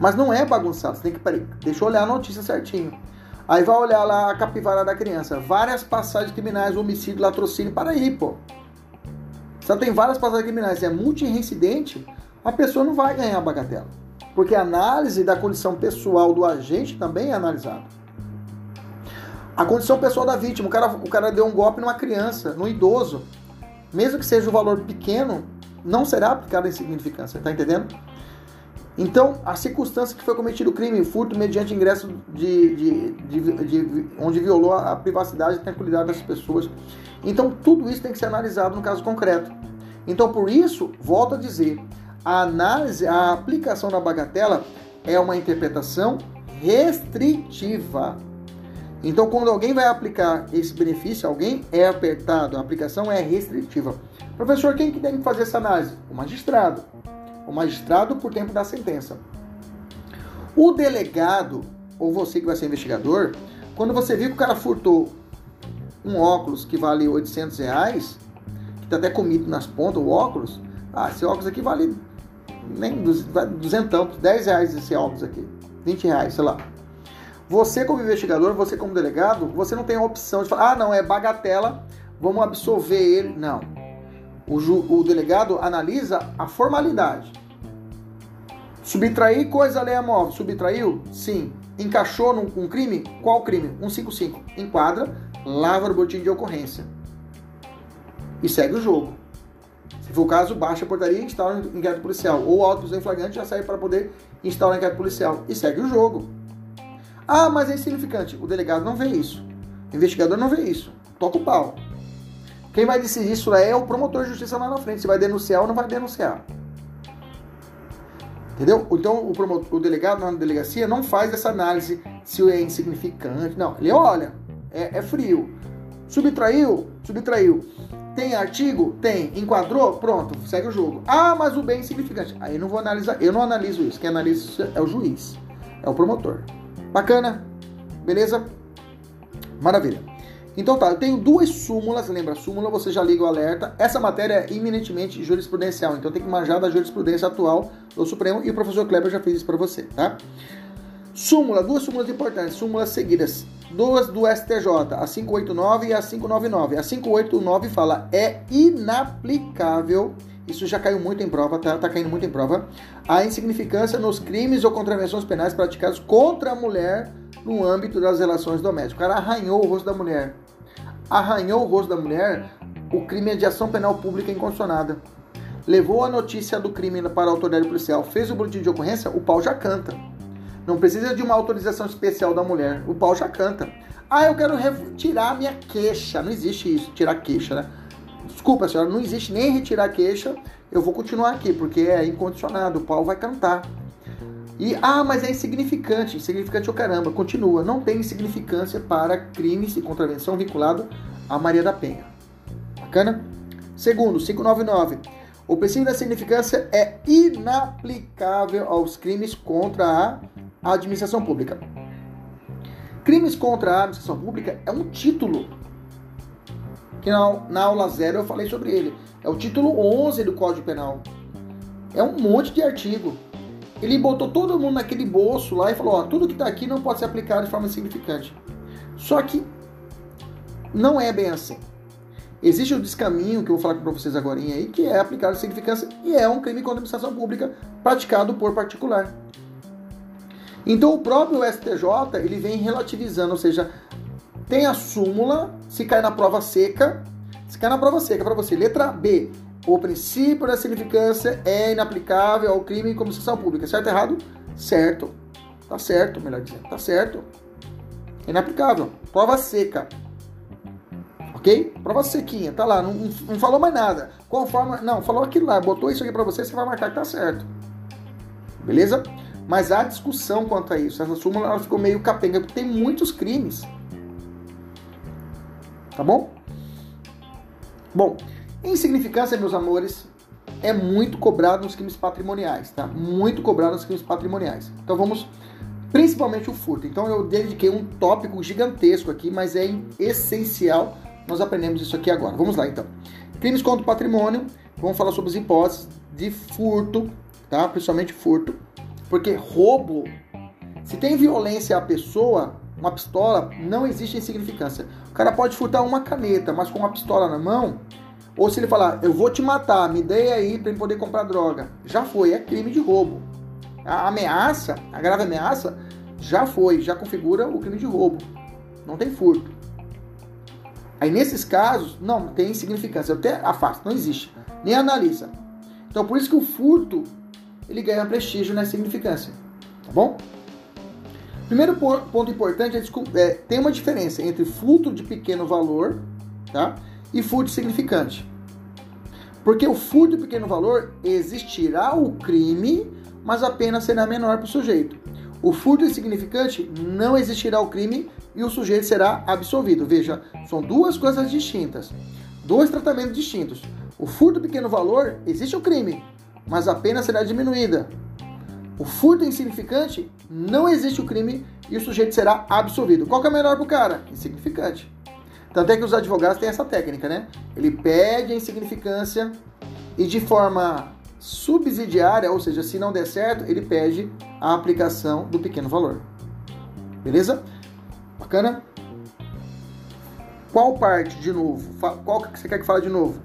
Mas não é bagunçado, você tem que, peraí, deixa eu olhar a notícia certinho. Aí vai olhar lá a capivara da criança, várias passagens criminais, homicídio, latrocínio, para aí, pô. Se tem várias passagens criminais e é multireincidente, a pessoa não vai ganhar a bagatela. Porque a análise da condição pessoal do agente também é analisada. A condição pessoal da vítima, o cara, o cara deu um golpe numa criança, num idoso mesmo que seja um valor pequeno, não será aplicado em significância, tá entendendo? Então, a circunstância que foi cometido o crime, furto mediante ingresso de, de, de, de, onde violou a privacidade e tranquilidade das pessoas. Então, tudo isso tem que ser analisado no caso concreto. Então, por isso, volto a dizer, a análise, a aplicação da bagatela é uma interpretação restritiva. Então, quando alguém vai aplicar esse benefício, alguém é apertado, a aplicação é restritiva. Professor, quem que tem que fazer essa análise? O magistrado. O magistrado por tempo da sentença. O delegado, ou você que vai ser investigador, quando você viu que o cara furtou um óculos que vale 800 reais, que está até comido nas pontas, o óculos, ah, esse óculos aqui vale nem duzentão, 10 reais esse óculos aqui, 20 reais, sei lá. Você como investigador, você como delegado, você não tem a opção de falar, ah, não, é bagatela, vamos absolver ele. Não. O, ju, o delegado analisa a formalidade. Subtrair coisa alheia móvel. Subtraiu? Sim. Encaixou num um crime? Qual crime? 155. Enquadra, lava o boletim de ocorrência. E segue o jogo. Se for o caso, baixa a portaria e instala o inquérito policial. Ou autos em flagrante já sai para poder instalar o inquérito policial. E segue o jogo. Ah, mas é insignificante. O delegado não vê isso. O investigador não vê isso. Toca o pau. Quem vai decidir isso é o promotor de justiça lá na frente. Se vai denunciar ou não vai denunciar. Entendeu? Então o, promotor, o delegado na delegacia não faz essa análise se é insignificante. Não, ele olha, é, é frio. Subtraiu? Subtraiu. Tem artigo? Tem. Enquadrou? Pronto, segue o jogo. Ah, mas o bem é insignificante. Aí eu não vou analisar, eu não analiso isso. Quem analisa isso é o juiz, é o promotor. Bacana? Beleza? Maravilha. Então tá, eu tenho duas súmulas, lembra? Súmula você já liga o alerta. Essa matéria é eminentemente jurisprudencial, então tem que manjar da jurisprudência atual do Supremo e o professor Kleber já fez isso para você, tá? Súmula, duas súmulas importantes, súmulas seguidas. Duas do STJ, a 589 e a 599. A 589 fala é inaplicável isso já caiu muito em prova, tá, tá caindo muito em prova. A insignificância nos crimes ou contravenções penais praticados contra a mulher no âmbito das relações domésticas. O cara arranhou o rosto da mulher. Arranhou o rosto da mulher, o crime é de ação penal pública incondicionada. Levou a notícia do crime para a autoridade policial, fez o boletim de ocorrência, o pau já canta. Não precisa de uma autorização especial da mulher, o pau já canta. Ah, eu quero retirar minha queixa. Não existe isso, tirar queixa, né? Desculpa, senhora, não existe nem retirar queixa, eu vou continuar aqui, porque é incondicionado, o pau vai cantar. E, ah, mas é insignificante, insignificante o caramba, continua, não tem insignificância para crimes e contravenção vinculado a Maria da Penha. Bacana? Segundo, 599. O princípio da significância é inaplicável aos crimes contra a administração pública. Crimes contra a administração pública é um título que na, aula zero eu falei sobre ele. É o título 11 do Código Penal. É um monte de artigo. Ele botou todo mundo naquele bolso lá e falou: ó, tudo que está aqui não pode ser aplicado de forma significante. Só que não é bem assim. Existe o descaminho que eu vou falar para vocês agora aí, que é aplicar a significância e é um crime contra a administração pública praticado por particular. Então o próprio STJ ele vem relativizando, ou seja, tem a súmula, se cai na prova seca, se cai na prova seca para você. Letra B. O princípio da significância é inaplicável ao crime em comissão pública. Certo errado? Certo. Tá certo, melhor dizendo. Tá certo. Inaplicável. Prova seca. Ok? Prova sequinha. Tá lá. Não, não falou mais nada. Forma? Não, falou aquilo lá. Botou isso aqui para você, você vai marcar que tá certo. Beleza? Mas há discussão quanto a isso. Essa súmula ela ficou meio capenga, porque tem muitos crimes Tá bom? Bom, insignificância, meus amores, é muito cobrado nos crimes patrimoniais, tá? Muito cobrado nos crimes patrimoniais. Então vamos principalmente o furto. Então eu dediquei um tópico gigantesco aqui, mas é essencial nós aprendemos isso aqui agora. Vamos lá então. Crimes contra o patrimônio, vamos falar sobre as hipóteses de furto, tá? Principalmente furto, porque roubo, se tem violência à pessoa, uma pistola, não existe insignificância. O cara pode furtar uma caneta, mas com uma pistola na mão, ou se ele falar, eu vou te matar, me dê aí para poder comprar droga, já foi, é crime de roubo. A ameaça, a grave ameaça, já foi, já configura o crime de roubo. Não tem furto. Aí nesses casos, não tem insignificância. Eu até afasto, não existe. Nem analisa. Então por isso que o furto ele ganha prestígio na insignificância. Tá bom? Primeiro ponto importante é, é tem uma diferença entre furto de pequeno valor tá? e furto significante. Porque o furto de pequeno valor existirá o crime, mas apenas será menor para o sujeito. O furto insignificante não existirá o crime e o sujeito será absolvido. Veja, são duas coisas distintas, dois tratamentos distintos. O furto de pequeno valor existe o crime, mas apenas será diminuída. O furto insignificante não existe o crime e o sujeito será absolvido. Qual que é melhor para o cara? Insignificante. Tanto é que os advogados têm essa técnica, né? Ele pede a insignificância e de forma subsidiária, ou seja, se não der certo, ele pede a aplicação do pequeno valor. Beleza? Bacana? Qual parte de novo? Qual que você quer que fale de novo?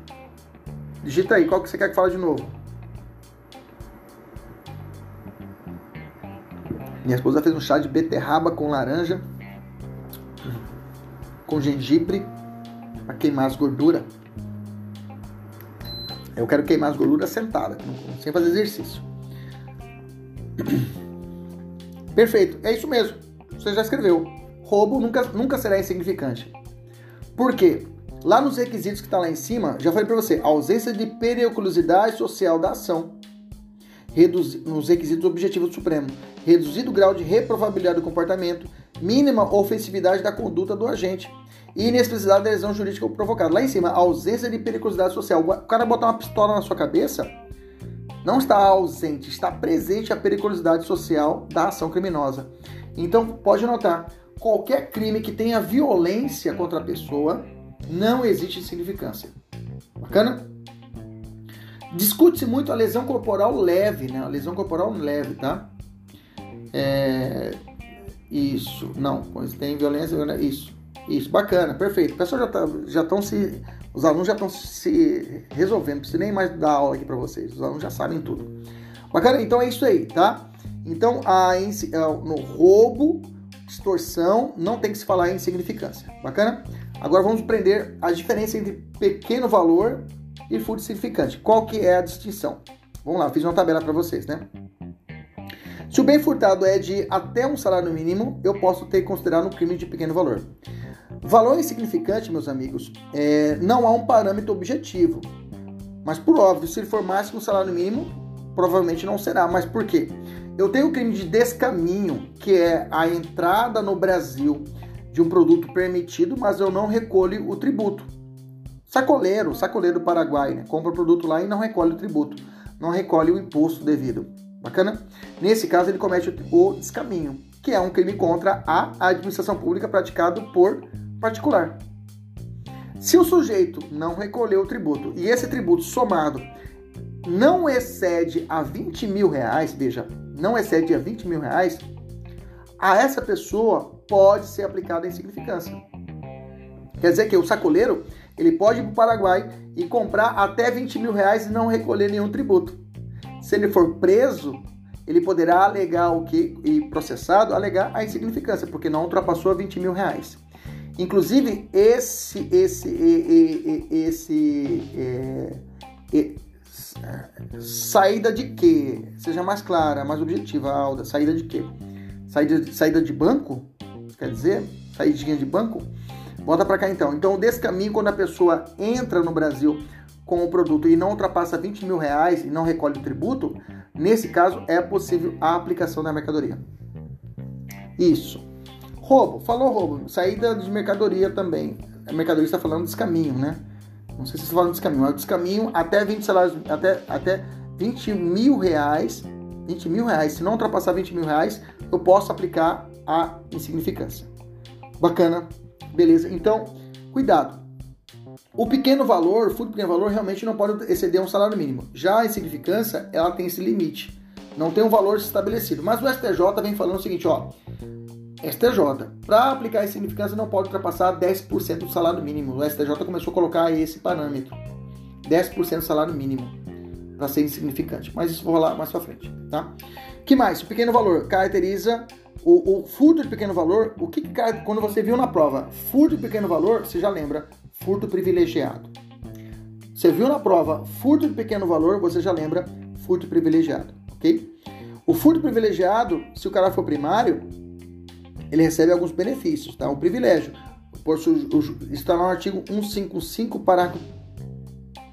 Digita aí, qual que você quer que fale de novo? Minha esposa fez um chá de beterraba com laranja com gengibre para queimar as gorduras. Eu quero queimar as gorduras sentada, sem fazer exercício. Perfeito, é isso mesmo. Você já escreveu. Roubo nunca, nunca será insignificante. Por quê? Lá nos requisitos que está lá em cima, já falei para você, ausência de periculosidade social da ação. Reduz, nos requisitos objetivos do Supremo. Reduzido grau de reprovabilidade do comportamento, mínima ofensividade da conduta do agente e inexpressividade da lesão jurídica provocada. Lá em cima, ausência de periculosidade social. O cara botar uma pistola na sua cabeça, não está ausente, está presente a periculosidade social da ação criminosa. Então, pode notar, qualquer crime que tenha violência contra a pessoa, não existe significância. Bacana? Discute-se muito a lesão corporal leve, né? A lesão corporal leve, tá? É... Isso, não, pois tem violência, isso. Isso, bacana, perfeito. O pessoal já tá, já estão se. Os alunos já estão se resolvendo, não preciso nem mais dar aula aqui para vocês. Os alunos já sabem tudo. Bacana? Então é isso aí, tá? Então, a, no roubo, extorsão, não tem que se falar em insignificância. Bacana? Agora vamos aprender a diferença entre pequeno valor e furto significante. Qual que é a distinção? Vamos lá, fiz uma tabela para vocês, né? Se o bem furtado é de até um salário mínimo, eu posso ter considerado um crime de pequeno valor. Valor insignificante, meus amigos, é, não há um parâmetro objetivo. Mas, por óbvio, se ele for mais que um salário mínimo, provavelmente não será. Mas por quê? Eu tenho o crime de descaminho, que é a entrada no Brasil de um produto permitido, mas eu não recolho o tributo. Sacoleiro, sacoleiro do Paraguai, né? compra o produto lá e não recolhe o tributo, não recolhe o imposto devido. Bacana? Nesse caso, ele comete o descaminho, que é um crime contra a administração pública praticado por particular. Se o sujeito não recolheu o tributo e esse tributo somado não excede a 20 mil reais, veja, não excede a 20 mil reais, a essa pessoa pode ser aplicada a insignificância. Quer dizer que o sacoleiro ele pode ir para o Paraguai e comprar até 20 mil reais e não recolher nenhum tributo. Se ele for preso, ele poderá alegar o que e processado alegar a insignificância, porque não ultrapassou a 20 mil reais. Inclusive, esse, esse, esse, é, é, saída de quê? Seja mais clara, mais objetiva, Alda. Saída de quê? Saída, saída de banco? Quer dizer, saída de banco? Bota para cá então. Então, desse caminho, quando a pessoa entra no Brasil com o produto e não ultrapassa 20 mil reais e não recolhe o tributo, nesse caso é possível a aplicação da mercadoria. Isso. Roubo, falou roubo, saída de mercadoria também. A mercadoria está falando descaminho, né? Não sei se está falando descaminho, mas descaminho até 20 salários, até, até 20 mil reais, 20 mil reais, se não ultrapassar 20 mil reais, eu posso aplicar a insignificância. Bacana, beleza. Então, cuidado. O pequeno valor, furto pequeno valor, realmente não pode exceder um salário mínimo. Já a insignificância, ela tem esse limite. Não tem um valor estabelecido. Mas o STJ vem falando o seguinte, ó. STJ. Para aplicar essa significância não pode ultrapassar 10% do salário mínimo. O STJ começou a colocar esse parâmetro. 10% do salário mínimo para ser insignificante. Mas isso vou rolar mais para frente, tá? Que mais? O pequeno valor caracteriza o, o furto de pequeno valor. O que, quando você viu na prova furto de pequeno valor, você já lembra furto privilegiado. Você viu na prova furto de pequeno valor, você já lembra furto privilegiado, ok? O furto privilegiado, se o cara for primário, ele recebe alguns benefícios, tá? Um privilégio. Está no artigo 155, parágrafo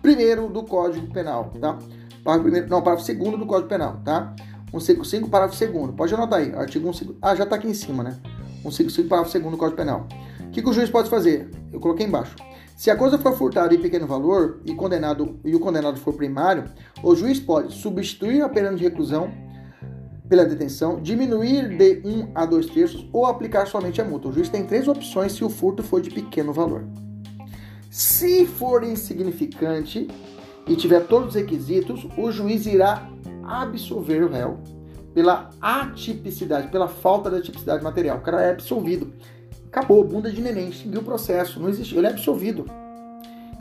1 do Código Penal, tá? Parágrafo primeiro, não, parágrafo 2 do Código Penal, tá? 155, parágrafo 2 Pode anotar aí, artigo 155. Ah, já está aqui em cima, né? 155, parágrafo 2 do Código Penal. O que, que o juiz pode fazer? Eu coloquei embaixo. Se a coisa for furtada em pequeno valor e, condenado, e o condenado for primário, o juiz pode substituir a pena de reclusão pela detenção, diminuir de 1 um a 2 terços ou aplicar somente a multa. O juiz tem três opções se o furto for de pequeno valor. Se for insignificante e tiver todos os requisitos, o juiz irá absolver o réu pela atipicidade, pela falta da tipicidade material. O cara é absolvido. Acabou, bunda de neném, extinguiu o processo, não existe, ele é absolvido.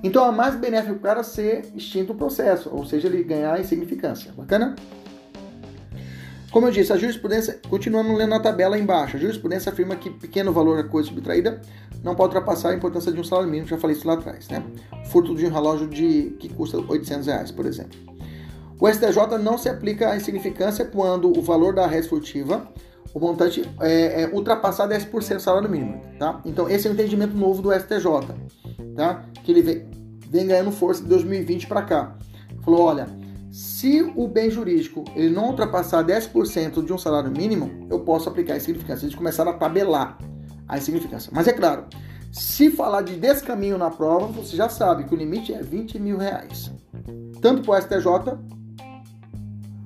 Então é mais benéfico o cara ser extinto o processo, ou seja, ele ganhar insignificância. Bacana? Como eu disse, a jurisprudência, continuando lendo na tabela embaixo, a jurisprudência afirma que pequeno valor da coisa subtraída não pode ultrapassar a importância de um salário mínimo, já falei isso lá atrás, né? Furto de um relógio de, que custa 800 reais, por exemplo. O STJ não se aplica à insignificância quando o valor da res furtiva o montante é, é ultrapassar 10% do salário mínimo, tá? Então esse é o entendimento novo do STJ, tá? Que ele vem, vem ganhando força de 2020 para cá. Falou, olha, se o bem jurídico ele não ultrapassar 10% de um salário mínimo, eu posso aplicar a insignificância. Eles começaram a tabelar a insignificância. Mas é claro, se falar de descaminho na prova, você já sabe que o limite é 20 mil reais. Tanto para o STJ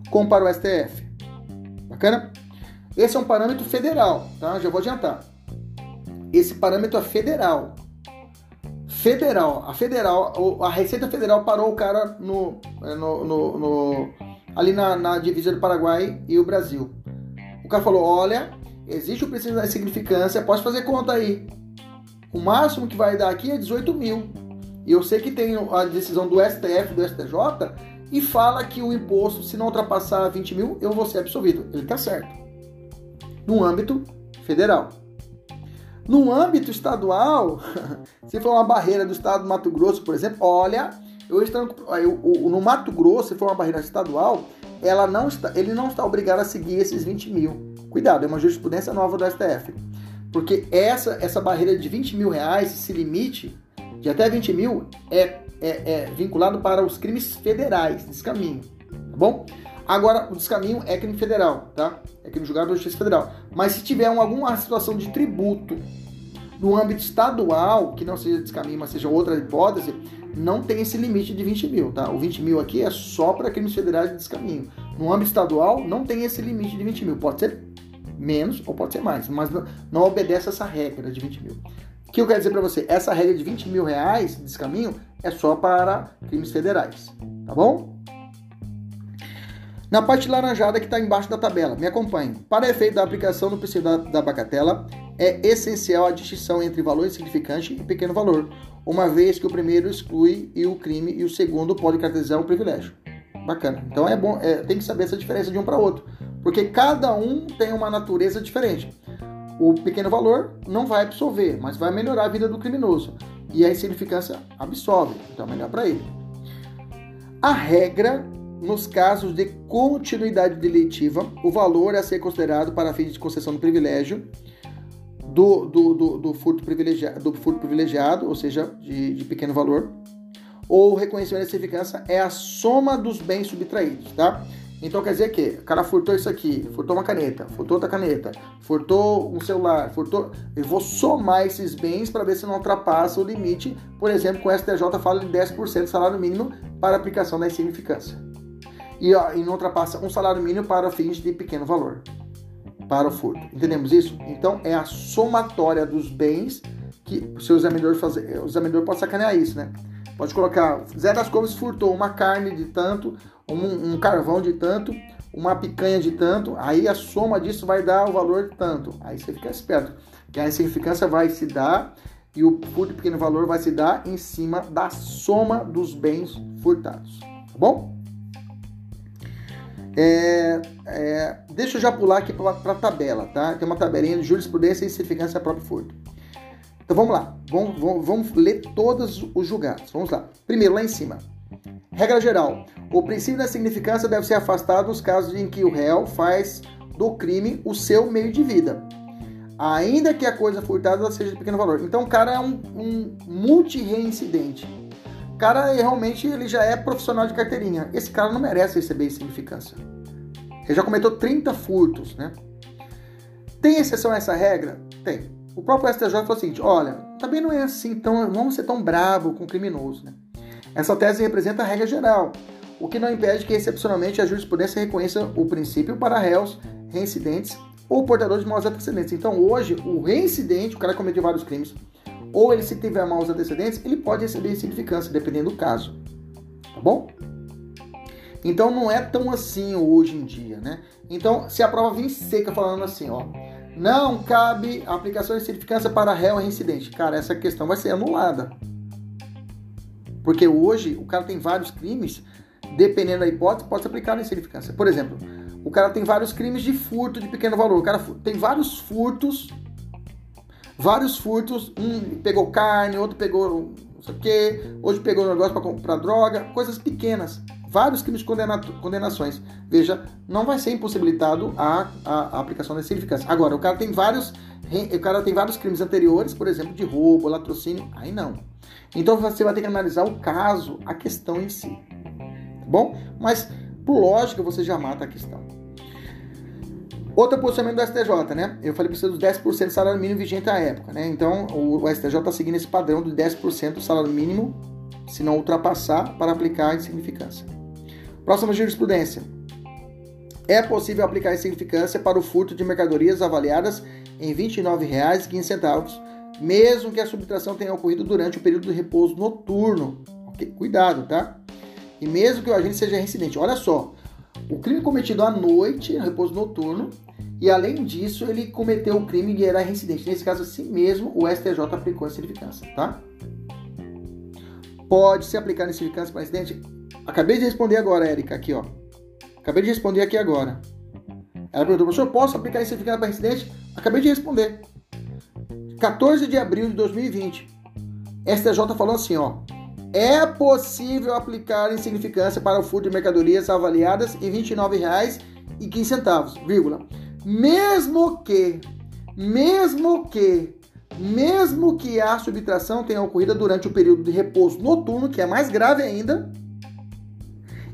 como para o STF. Bacana? Esse é um parâmetro federal, tá? Já vou adiantar. Esse parâmetro é federal. Federal. A federal, a Receita Federal parou o cara no, é, no, no, no ali na, na, divisa do Paraguai e o Brasil. O cara falou: olha, existe o princípio da significância, pode fazer conta aí. O máximo que vai dar aqui é 18 mil. E eu sei que tem a decisão do STF, do STJ, e fala que o imposto, se não ultrapassar 20 mil, eu vou ser absolvido. Ele tá certo no âmbito federal. No âmbito estadual, se for uma barreira do estado do Mato Grosso, por exemplo, olha, eu estando, no Mato Grosso, se for uma barreira estadual, ela não está, ele não está obrigado a seguir esses 20 mil. Cuidado, é uma jurisprudência nova do STF. Porque essa, essa barreira de 20 mil reais, esse limite de até 20 mil, é, é, é vinculado para os crimes federais, nesse caminho. Tá bom? Agora, o descaminho é crime federal, tá? É crime julgado pela Justiça Federal. Mas se tiver alguma situação de tributo no âmbito estadual, que não seja descaminho, mas seja outra hipótese, não tem esse limite de 20 mil, tá? O 20 mil aqui é só para crimes federais de descaminho. No âmbito estadual, não tem esse limite de 20 mil. Pode ser menos ou pode ser mais, mas não, não obedece essa regra de 20 mil. O que eu quero dizer para você? Essa regra de 20 mil reais de descaminho é só para crimes federais, tá bom? Na parte laranjada que está embaixo da tabela, me acompanhe. Para efeito da aplicação do princípio da, da bagatela, é essencial a distinção entre valor insignificante e pequeno valor, uma vez que o primeiro exclui e o crime e o segundo pode caracterizar o privilégio. Bacana. Então é bom, é, tem que saber essa diferença de um para outro, porque cada um tem uma natureza diferente. O pequeno valor não vai absorver, mas vai melhorar a vida do criminoso. E a insignificância absorve, então é melhor para ele. A regra nos casos de continuidade deletiva, o valor a ser considerado para fins de concessão do privilégio do, do, do, do furto, privilegiado, do furto privilegiado, ou seja, de, de pequeno valor, ou reconhecimento da significância é a soma dos bens subtraídos, tá? Então quer dizer que o cara furtou isso aqui, furtou uma caneta, furtou outra caneta, furtou um celular, furtou. Eu vou somar esses bens para ver se não ultrapassa o limite. Por exemplo, com o STJ fala de 10% do salário mínimo para aplicação da insignificância e, e não ultrapassa um salário mínimo para fins de pequeno valor, para o furto. Entendemos isso? Então é a somatória dos bens que o seu examinador fazer. O examinador pode sacanear isso, né? Pode colocar Zé das Couves furtou uma carne de tanto, um, um, carvão de tanto, uma picanha de tanto, aí a soma disso vai dar o valor de tanto. Aí você fica esperto, que a insignificância vai se dar e o furto de pequeno valor vai se dar em cima da soma dos bens furtados. Tá bom? É, é, deixa eu já pular aqui para a tabela, tá? Tem uma tabelinha de jurisprudência e certificância próprio furto. Então vamos lá, vamos, vamos, vamos, ler todos os julgados. Vamos lá. Primeiro, lá em cima. Regra geral: o princípio da significância deve ser afastado nos casos em que o réu faz do crime o seu meio de vida, ainda que a coisa furtada seja de pequeno valor. Então, o cara é um, um multi-reincidente. O cara realmente ele já é profissional de carteirinha. Esse cara não merece receber significância. Ele já cometeu 30 furtos, né? Tem exceção a essa regra? Tem. O próprio STJ falou o seguinte: olha, também não é assim, tão, vamos ser tão bravo com o criminoso, né? Essa tese representa a regra geral, o que não impede que, excepcionalmente, a jurisprudência reconheça o princípio para réus reincidentes ou portadores de maus antecedentes. Então, hoje, o reincidente, o cara cometeu vários crimes, ou ele se tiver maus antecedentes, ele pode receber insignificância, dependendo do caso. Tá bom? Então, não é tão assim hoje em dia, né? Então, se a prova vir seca falando assim, ó, não cabe aplicação de insignificância para réu reincidente. Cara, essa questão vai ser anulada. Porque hoje o cara tem vários crimes, dependendo da hipótese, pode se aplicar a insignificância. Por exemplo, o cara tem vários crimes de furto de pequeno valor. O cara tem vários furtos, vários furtos. Um pegou carne, outro pegou não sei o quê, hoje pegou um negócio para comprar droga, coisas pequenas. Vários crimes de condena condenações. Veja, não vai ser impossibilitado a, a, a aplicação da insignificância. Agora, o cara tem vários o cara tem vários crimes anteriores, por exemplo, de roubo, latrocínio, aí não. Então você vai ter que analisar o caso, a questão em si. Tá bom? Mas, por lógica, você já mata a questão. Outro posicionamento do STJ, né? Eu falei para você dos 10% do salário mínimo vigente à época, né? Então, o STJ está seguindo esse padrão do 10% do salário mínimo, se não ultrapassar, para aplicar a insignificância. Próxima jurisprudência. É possível aplicar a insignificância para o furto de mercadorias avaliadas em R$ 29,15 mesmo que a subtração tenha ocorrido durante o período de repouso noturno. Cuidado, tá? E mesmo que o agente seja reincidente. Olha só, o crime cometido à noite, repouso noturno, e além disso, ele cometeu o crime e era reincidente. Nesse caso, assim mesmo, o STJ aplicou a significância, tá? Pode se aplicar a significância para incidente? Acabei de responder agora, Érica, aqui, ó. Acabei de responder aqui agora. Ela perguntou, professor, posso aplicar a significância para incidente? Acabei de responder. 14 de abril de 2020, STJ falou assim, ó. É possível aplicar insignificância para o furto de mercadorias avaliadas em R$ 29,15, vírgula. Mesmo que, mesmo que, mesmo que a subtração tenha ocorrido durante o período de repouso noturno, que é mais grave ainda,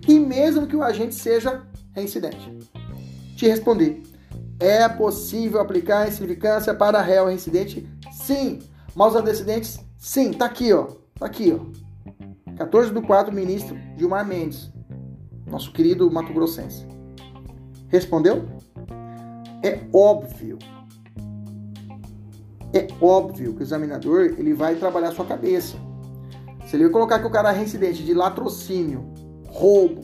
e mesmo que o agente seja reincidente. Te respondi. É possível aplicar a insignificância para réu reincidente Sim. Maus antecedentes? Sim. Tá aqui, ó. Tá aqui, ó. 14 do 4, ministro Gilmar Mendes. Nosso querido Mato Grossense. Respondeu? É óbvio. É óbvio que o examinador ele vai trabalhar a sua cabeça. Se ele colocar que o cara é reincidente de latrocínio, roubo,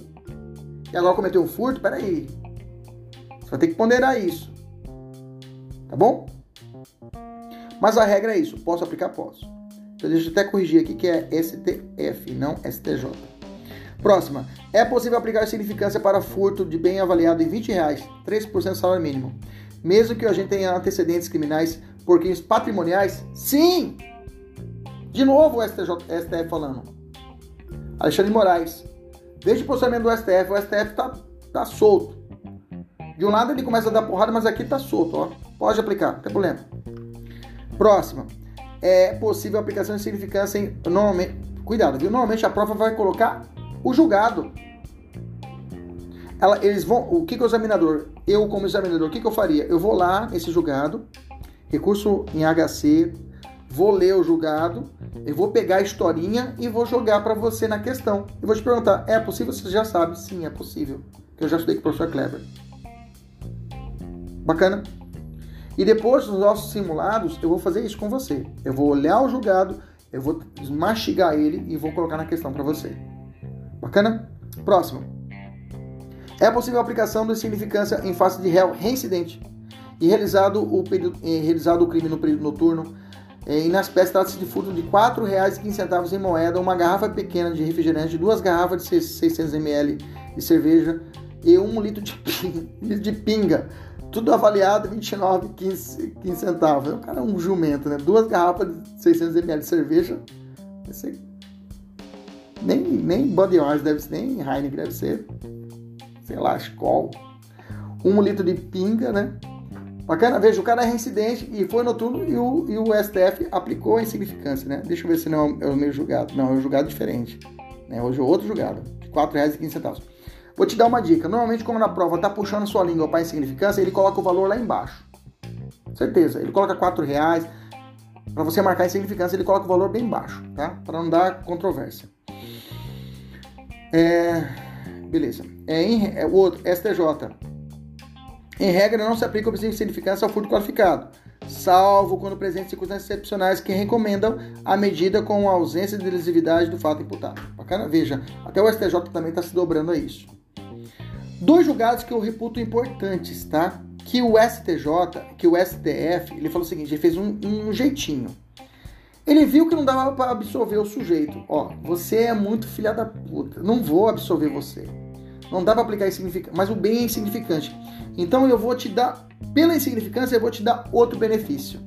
e agora cometeu um furto, peraí. Você ter que ponderar isso. Tá bom? Mas a regra é isso, posso aplicar? Posso. Então deixa eu até corrigir aqui que é STF, não STJ. Próxima. É possível aplicar significância para furto de bem avaliado em 20 reais, 3% do salário mínimo. Mesmo que o agente tenha antecedentes criminais por crimes patrimoniais? Sim! De novo o STJ, STF falando. Alexandre Moraes. Veja o posicionamento do STF. O STF tá, tá solto. De um lado ele começa a dar porrada, mas aqui tá solto, ó. Pode aplicar, não tem problema. Próxima. É possível aplicação de significância em. Normalmente. Cuidado, viu? Normalmente a prova vai colocar o julgado. Ela, eles vão. O que, que o examinador. Eu, como examinador, o que, que eu faria? Eu vou lá nesse julgado, recurso em HC, vou ler o julgado, eu vou pegar a historinha e vou jogar para você na questão. E vou te perguntar: é possível? Você já sabe. Sim, é possível. Eu já estudei com o professor Kleber. Bacana? E depois dos nossos simulados, eu vou fazer isso com você. Eu vou olhar o julgado, eu vou mastigar ele e vou colocar na questão para você. Bacana? Próximo. É possível a aplicação da significância em face de réu reincidente e realizado o, período, eh, realizado o crime no período noturno. Eh, e na espécie trata-se de furto de R$ 4,15 em moeda, uma garrafa pequena de refrigerante, duas garrafas de 600 ml de cerveja e um litro de, de pinga tudo avaliado 29, 15, 15 centavos. O cara é um jumento, né? Duas garrafas de 600 ml de cerveja. Esse... Nem, nem Budweiser deve ser, nem Heineken deve ser, sei lá, Skol. Um litro de pinga, né? Bacana, veja, o cara é reincidente e foi noturno e o, e o STF aplicou a insignificância, né? Deixa eu ver se não é o meu julgado. Não, é um julgado diferente. Né? Hoje é outro julgado, de R$ 4,15. Vou te dar uma dica. Normalmente, como na prova tá puxando sua língua para insignificância, ele coloca o valor lá embaixo. Certeza. Ele coloca R$ reais. Para você marcar insignificância, ele coloca o valor bem baixo, tá? Para não dar controvérsia. É... Beleza. É, em... é o outro, STJ. Em regra, não se aplica o princípio de significância ao furto qualificado, salvo quando presentes circunstâncias excepcionais que recomendam a medida com a ausência de lesividade do fato imputado. Bacana? Veja, até o STJ também está se dobrando a isso. Dois julgados que eu reputo importantes, tá? Que o STJ, que o STF, ele falou o seguinte, ele fez um, um jeitinho. Ele viu que não dava para absolver o sujeito. Ó, você é muito filha da puta, não vou absolver você. Não dá para aplicar insignificante, mas o bem é insignificante. Então eu vou te dar, pela insignificância, eu vou te dar outro benefício.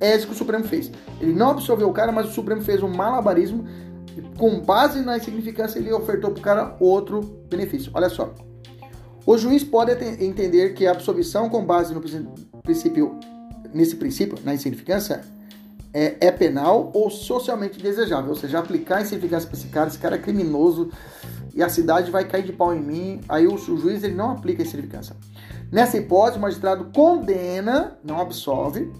É isso que o Supremo fez. Ele não absolveu o cara, mas o Supremo fez um malabarismo. Com base na insignificância, ele ofertou para o cara outro benefício. Olha só. O juiz pode entender que a absolvição com base no princípio, nesse princípio, na insignificância, é, é penal ou socialmente desejável. Ou seja, aplicar insignificância para esse cara, esse cara é criminoso, e a cidade vai cair de pau em mim, aí o, o juiz ele não aplica insignificância. Nessa hipótese, o magistrado condena, não absolve,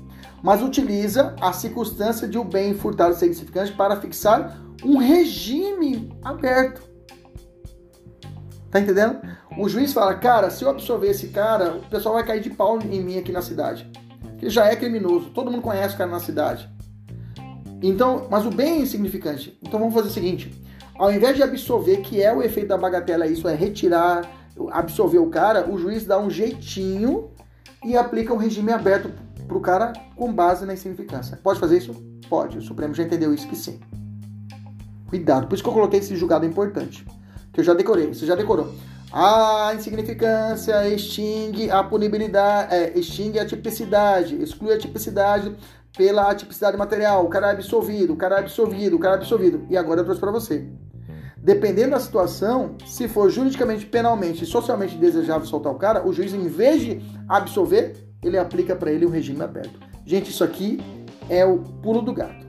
mas utiliza a circunstância de o bem furtado ser insignificante para fixar um regime aberto. Tá entendendo? O juiz fala, cara, se eu absolver esse cara, o pessoal vai cair de pau em mim aqui na cidade. Ele já é criminoso, todo mundo conhece o cara na cidade. Então, mas o bem é insignificante. Então vamos fazer o seguinte: ao invés de absolver, que é o efeito da bagatela, isso é retirar, absolver o cara, o juiz dá um jeitinho e aplica um regime aberto para o cara com base na insignificância. Pode fazer isso? Pode. O Supremo já entendeu isso que sim. Cuidado. Por isso que eu coloquei esse julgado importante. Que eu já decorei. Você já decorou. A insignificância extingue a punibilidade, é, extingue a tipicidade, exclui a tipicidade pela atipicidade material. O cara é absolvido, o cara é absolvido, o cara é absolvido. E agora eu trouxe para você. Dependendo da situação, se for juridicamente, penalmente e socialmente desejável soltar o cara, o juiz, em vez de absolver, ele aplica para ele um regime aberto. Gente, isso aqui é o pulo do gato.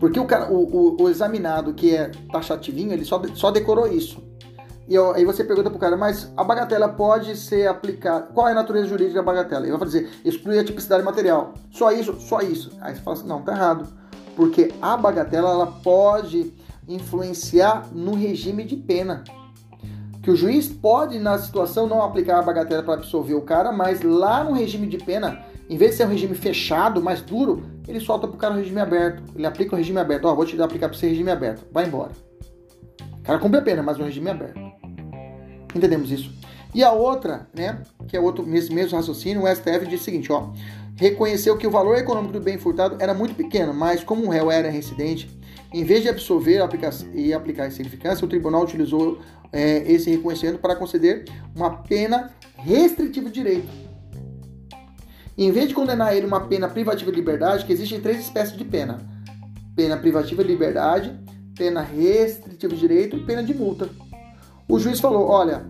Porque o, cara, o, o, o examinado que é taxativinho, ele só, só decorou isso. E aí você pergunta pro cara, mas a bagatela pode ser aplicada. Qual é a natureza jurídica da bagatela? Ele vai dizer, exclui a tipicidade material. Só isso, só isso. Aí você fala assim, não, tá errado. Porque a bagatela ela pode influenciar no regime de pena. Que o juiz pode, na situação, não aplicar a bagatela para absolver o cara, mas lá no regime de pena, em vez de ser um regime fechado, mais duro, ele solta pro cara o regime aberto. Ele aplica o regime aberto. Ó, vou te dar aplicar para você regime aberto. Vai embora. O cara cumpre a pena, mas o regime aberto. Entendemos isso. E a outra, né, que é outro nesse mesmo raciocínio, o STF diz o seguinte, ó, reconheceu que o valor econômico do bem furtado era muito pequeno, mas como o réu era residente, em vez de absolver e aplicar a insignificância, o tribunal utilizou é, esse reconhecimento para conceder uma pena restritiva de direito. Em vez de condenar ele uma pena privativa de liberdade, que existem três espécies de pena: pena privativa de liberdade, pena restritiva de direito e pena de multa. O juiz falou: Olha,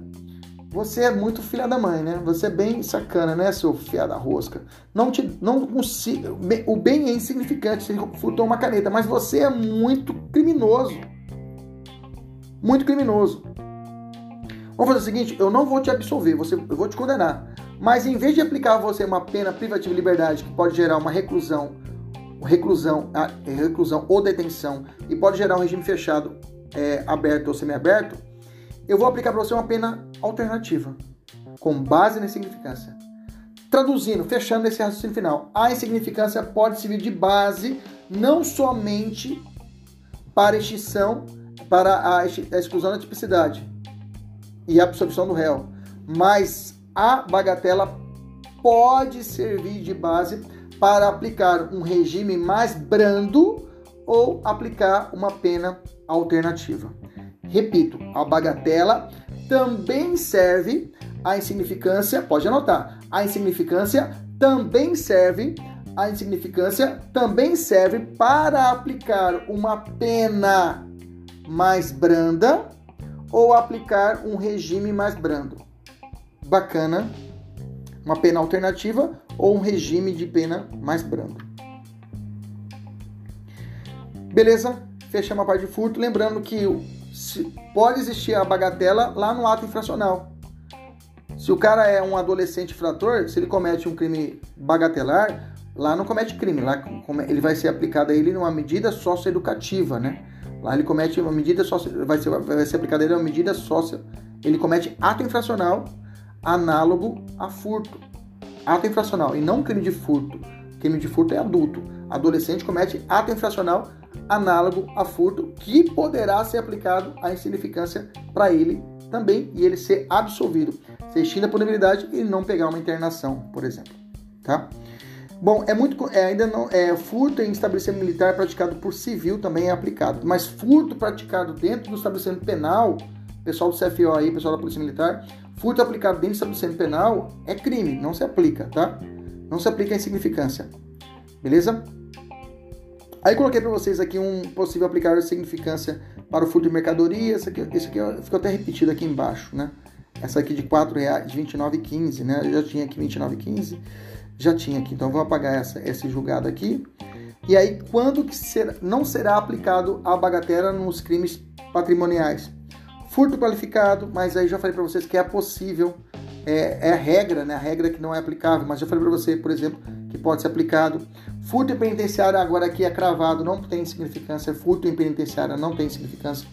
você é muito filha da mãe, né? Você é bem sacana, né, seu filha da rosca? Não te, não consigo. O bem é insignificante, você furtou uma caneta, mas você é muito criminoso. Muito criminoso. Vamos fazer o seguinte: eu não vou te absolver, você, eu vou te condenar. Mas em vez de aplicar a você uma pena privativa de liberdade que pode gerar uma reclusão, reclusão, reclusão ou detenção e pode gerar um regime fechado, é, aberto ou semiaberto, eu vou aplicar para você uma pena alternativa, com base na insignificância. Traduzindo, fechando esse raciocínio final, a insignificância pode servir de base não somente para extinção, para a exclusão da tipicidade e a absorção do réu, mas a bagatela pode servir de base para aplicar um regime mais brando ou aplicar uma pena alternativa. Repito, a bagatela também serve a insignificância, pode anotar, a insignificância também serve a insignificância também serve para aplicar uma pena mais branda ou aplicar um regime mais brando. Bacana. Uma pena alternativa ou um regime de pena mais brando. Beleza? Fechamos a parte de furto. Lembrando que pode existir a bagatela lá no ato infracional. Se o cara é um adolescente infrator, se ele comete um crime bagatelar, lá não comete crime, lá ele vai ser aplicado a ele numa medida socioeducativa, né? Lá ele comete uma medida socio, vai ser vai ser aplicada a ele uma medida sócio, ele comete ato infracional análogo a furto. Ato infracional e não crime de furto. Crime de furto é adulto. Adolescente comete ato infracional análogo a furto que poderá ser aplicado a insignificância para ele também e ele ser absolvido, ser extinta a punibilidade e não pegar uma internação, por exemplo, tá? Bom, é muito é, ainda não é furto em estabelecimento militar praticado por civil também é aplicado, mas furto praticado dentro do estabelecimento penal, pessoal do CFO aí, pessoal da Polícia Militar, furto aplicado dentro do estabelecimento penal é crime, não se aplica, tá? Não se aplica a insignificância. Beleza? Aí coloquei para vocês aqui um possível aplicar de significância para o furto de mercadoria. Isso aqui, isso aqui ficou até repetido aqui embaixo, né? Essa aqui de R$ 4,00, de 29,15, né? Eu já tinha aqui 29,15. Já tinha aqui, então vou apagar essa, esse julgado aqui. E aí, quando que ser, não será aplicado a bagatela nos crimes patrimoniais? Furto qualificado, mas aí já falei para vocês que é possível, é, é a regra, né? A regra que não é aplicável, mas já falei para você, por exemplo, que pode ser aplicado. Furto em penitenciária, agora aqui é cravado, não tem significância. Furto em penitenciária não tem significância.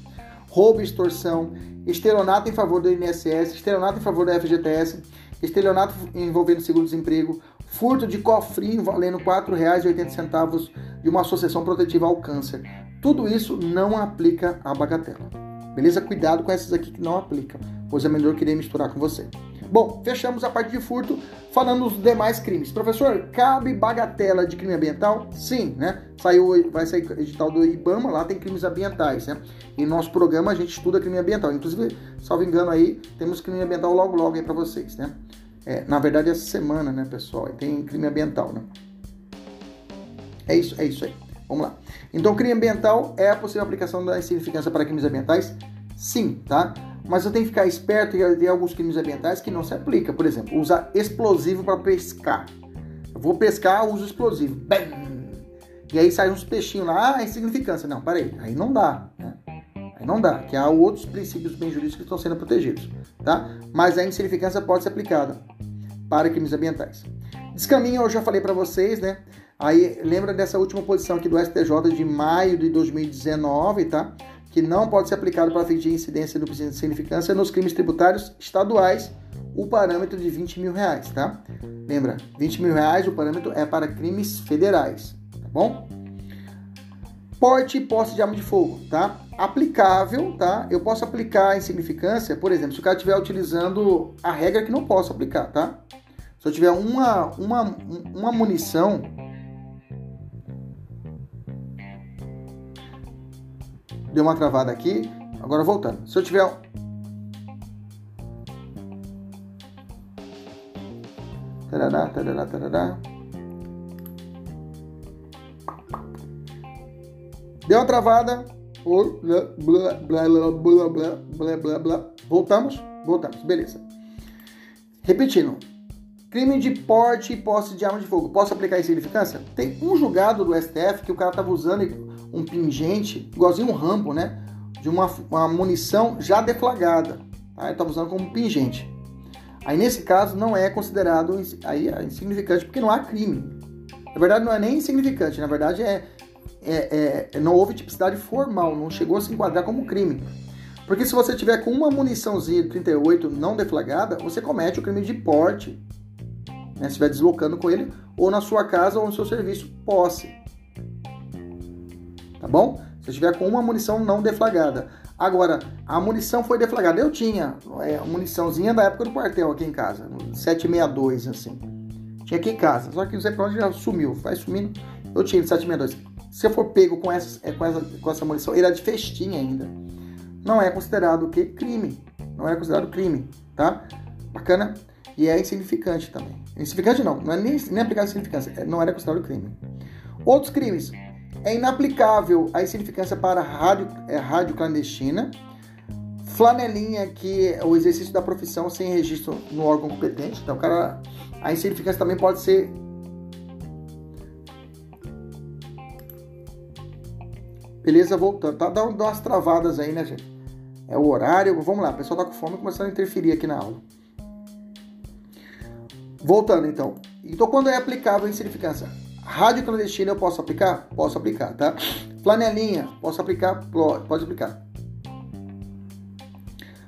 Roubo e extorsão, estelionato em favor do INSS, estelionato em favor da FGTS, estelionato envolvendo seguro-desemprego, furto de cofrinho valendo R$ 4,80 de uma associação protetiva ao câncer. Tudo isso não aplica a bagatela. Beleza? Cuidado com essas aqui que não aplicam, pois é melhor querer misturar com você. Bom, fechamos a parte de furto falando dos demais crimes. Professor, cabe bagatela de crime ambiental? Sim, né? Saiu, vai sair edital do IBAMA, lá tem crimes ambientais, né? E no nosso programa a gente estuda crime ambiental. Inclusive, salvo engano aí, temos crime ambiental logo logo aí para vocês, né? É, na verdade, essa semana, né, pessoal? Tem crime ambiental, né? É isso, é isso aí. Vamos lá. Então, crime ambiental é a possível aplicação da insignificância para crimes ambientais? Sim, tá? Mas eu tenho que ficar esperto e tem alguns crimes ambientais que não se aplica. Por exemplo, usar explosivo para pescar. Eu vou pescar, uso explosivo. Bem! E aí sai uns peixinhos lá, ah, é insignificância. Não, parei. Aí não dá. Né? Aí não dá, que há outros princípios bem jurídicos que estão sendo protegidos. Tá? Mas a insignificância pode ser aplicada para crimes ambientais. Descaminho, eu já falei para vocês, né? Aí lembra dessa última posição aqui do STJ de maio de 2019, tá? Que não pode ser aplicado para fins de incidência do princípio de significância nos crimes tributários estaduais, o parâmetro de 20 mil reais, tá? Lembra, 20 mil reais o parâmetro é para crimes federais, tá bom? Porte e posse de arma de fogo, tá? Aplicável, tá? Eu posso aplicar a insignificância, por exemplo, se o cara estiver utilizando a regra que não posso aplicar, tá? Se eu tiver uma, uma, uma munição Deu uma travada aqui. Agora voltando. Se eu tiver Tarará, tarará, tarará. Deu uma travada. Blá, blá, blá, blá. Voltamos? Voltamos. Beleza. Repetindo. Crime de porte e posse de arma de fogo. Posso aplicar insignificância? Tem um julgado do STF que o cara estava usando um pingente, igualzinho um rambo, né? De uma, uma munição já deflagrada. Tá? Estava usando como pingente. Aí nesse caso não é considerado aí, é insignificante porque não há crime. Na verdade não é nem insignificante, na verdade é, é, é, não houve tipicidade formal, não chegou a se enquadrar como crime. Porque se você tiver com uma muniçãozinha de 38 não deflagrada, você comete o crime de porte, né? Se estiver deslocando com ele, ou na sua casa ou no seu serviço, posse tá bom? Se eu tiver com uma munição não deflagrada. Agora, a munição foi deflagrada. Eu tinha é, muniçãozinha da época do quartel aqui em casa, 762, assim. Tinha aqui em casa, só que o Zé Pronto já sumiu, vai sumindo. Eu tinha 762. Se eu for pego com essa, é, com essa, com essa munição, ele é de festinha ainda. Não é considerado o que? Crime. Não é considerado crime, tá? Bacana? e é insignificante também. Insignificante não, não é nem, nem aplicado a insignificância, é, não era considerado crime. Outros crimes. É inaplicável a insignificância para rádio, é, rádio clandestina, flanelinha, que é o exercício da profissão sem registro no órgão competente. Então, cara, a insignificância também pode ser Beleza, voltando. Tá dando umas travadas aí, né, gente? É o horário. Vamos lá, o pessoal tá com fome começando a interferir aqui na aula. Voltando então. Então, quando é aplicável a insignificância? Rádio clandestina eu posso aplicar? Posso aplicar, tá? Flanelinha, posso aplicar? Pode aplicar.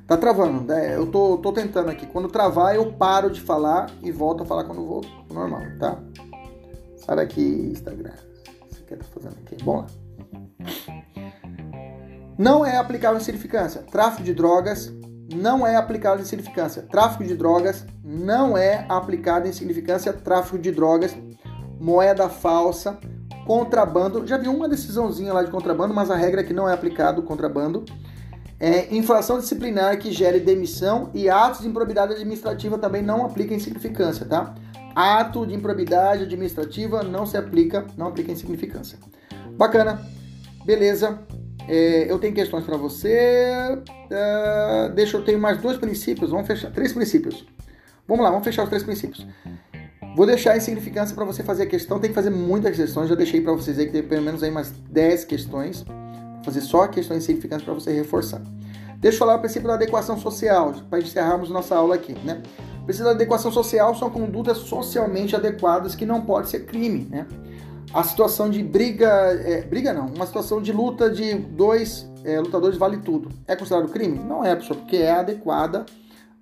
Tá travando, né? Eu tô, tô tentando aqui. Quando travar, eu paro de falar e volto a falar quando volto normal, tá? Sai daqui, Instagram. Você quer tá fazendo aqui? Bom lá. Não é aplicável em significância. Tráfico de drogas não é aplicável em significância. Tráfico de drogas não é aplicado em significância. Tráfico de drogas, moeda falsa, contrabando. Já vi uma decisãozinha lá de contrabando, mas a regra é que não é aplicado contrabando. É, infração disciplinar que gere demissão e atos de improbidade administrativa também não aplica em significância, tá? Ato de improbidade administrativa não se aplica, não aplica em significância. Bacana, beleza. É, eu tenho questões para você. Uh, deixa eu ter mais dois princípios. Vamos fechar. Três princípios. Vamos lá, vamos fechar os três princípios. Vou deixar a insignificância para você fazer a questão. Tem que fazer muitas questões. Já deixei para vocês aí que tem pelo menos aí mais 10 questões. Vou fazer só a questão insignificância para você reforçar. Deixa eu falar o princípio da adequação social, para encerrarmos nossa aula aqui, né? O princípio da adequação social são condutas socialmente adequadas que não pode ser crime, né? a situação de briga, é, briga não, uma situação de luta de dois é, lutadores vale tudo. É considerado crime? Não é, pessoal, porque é adequada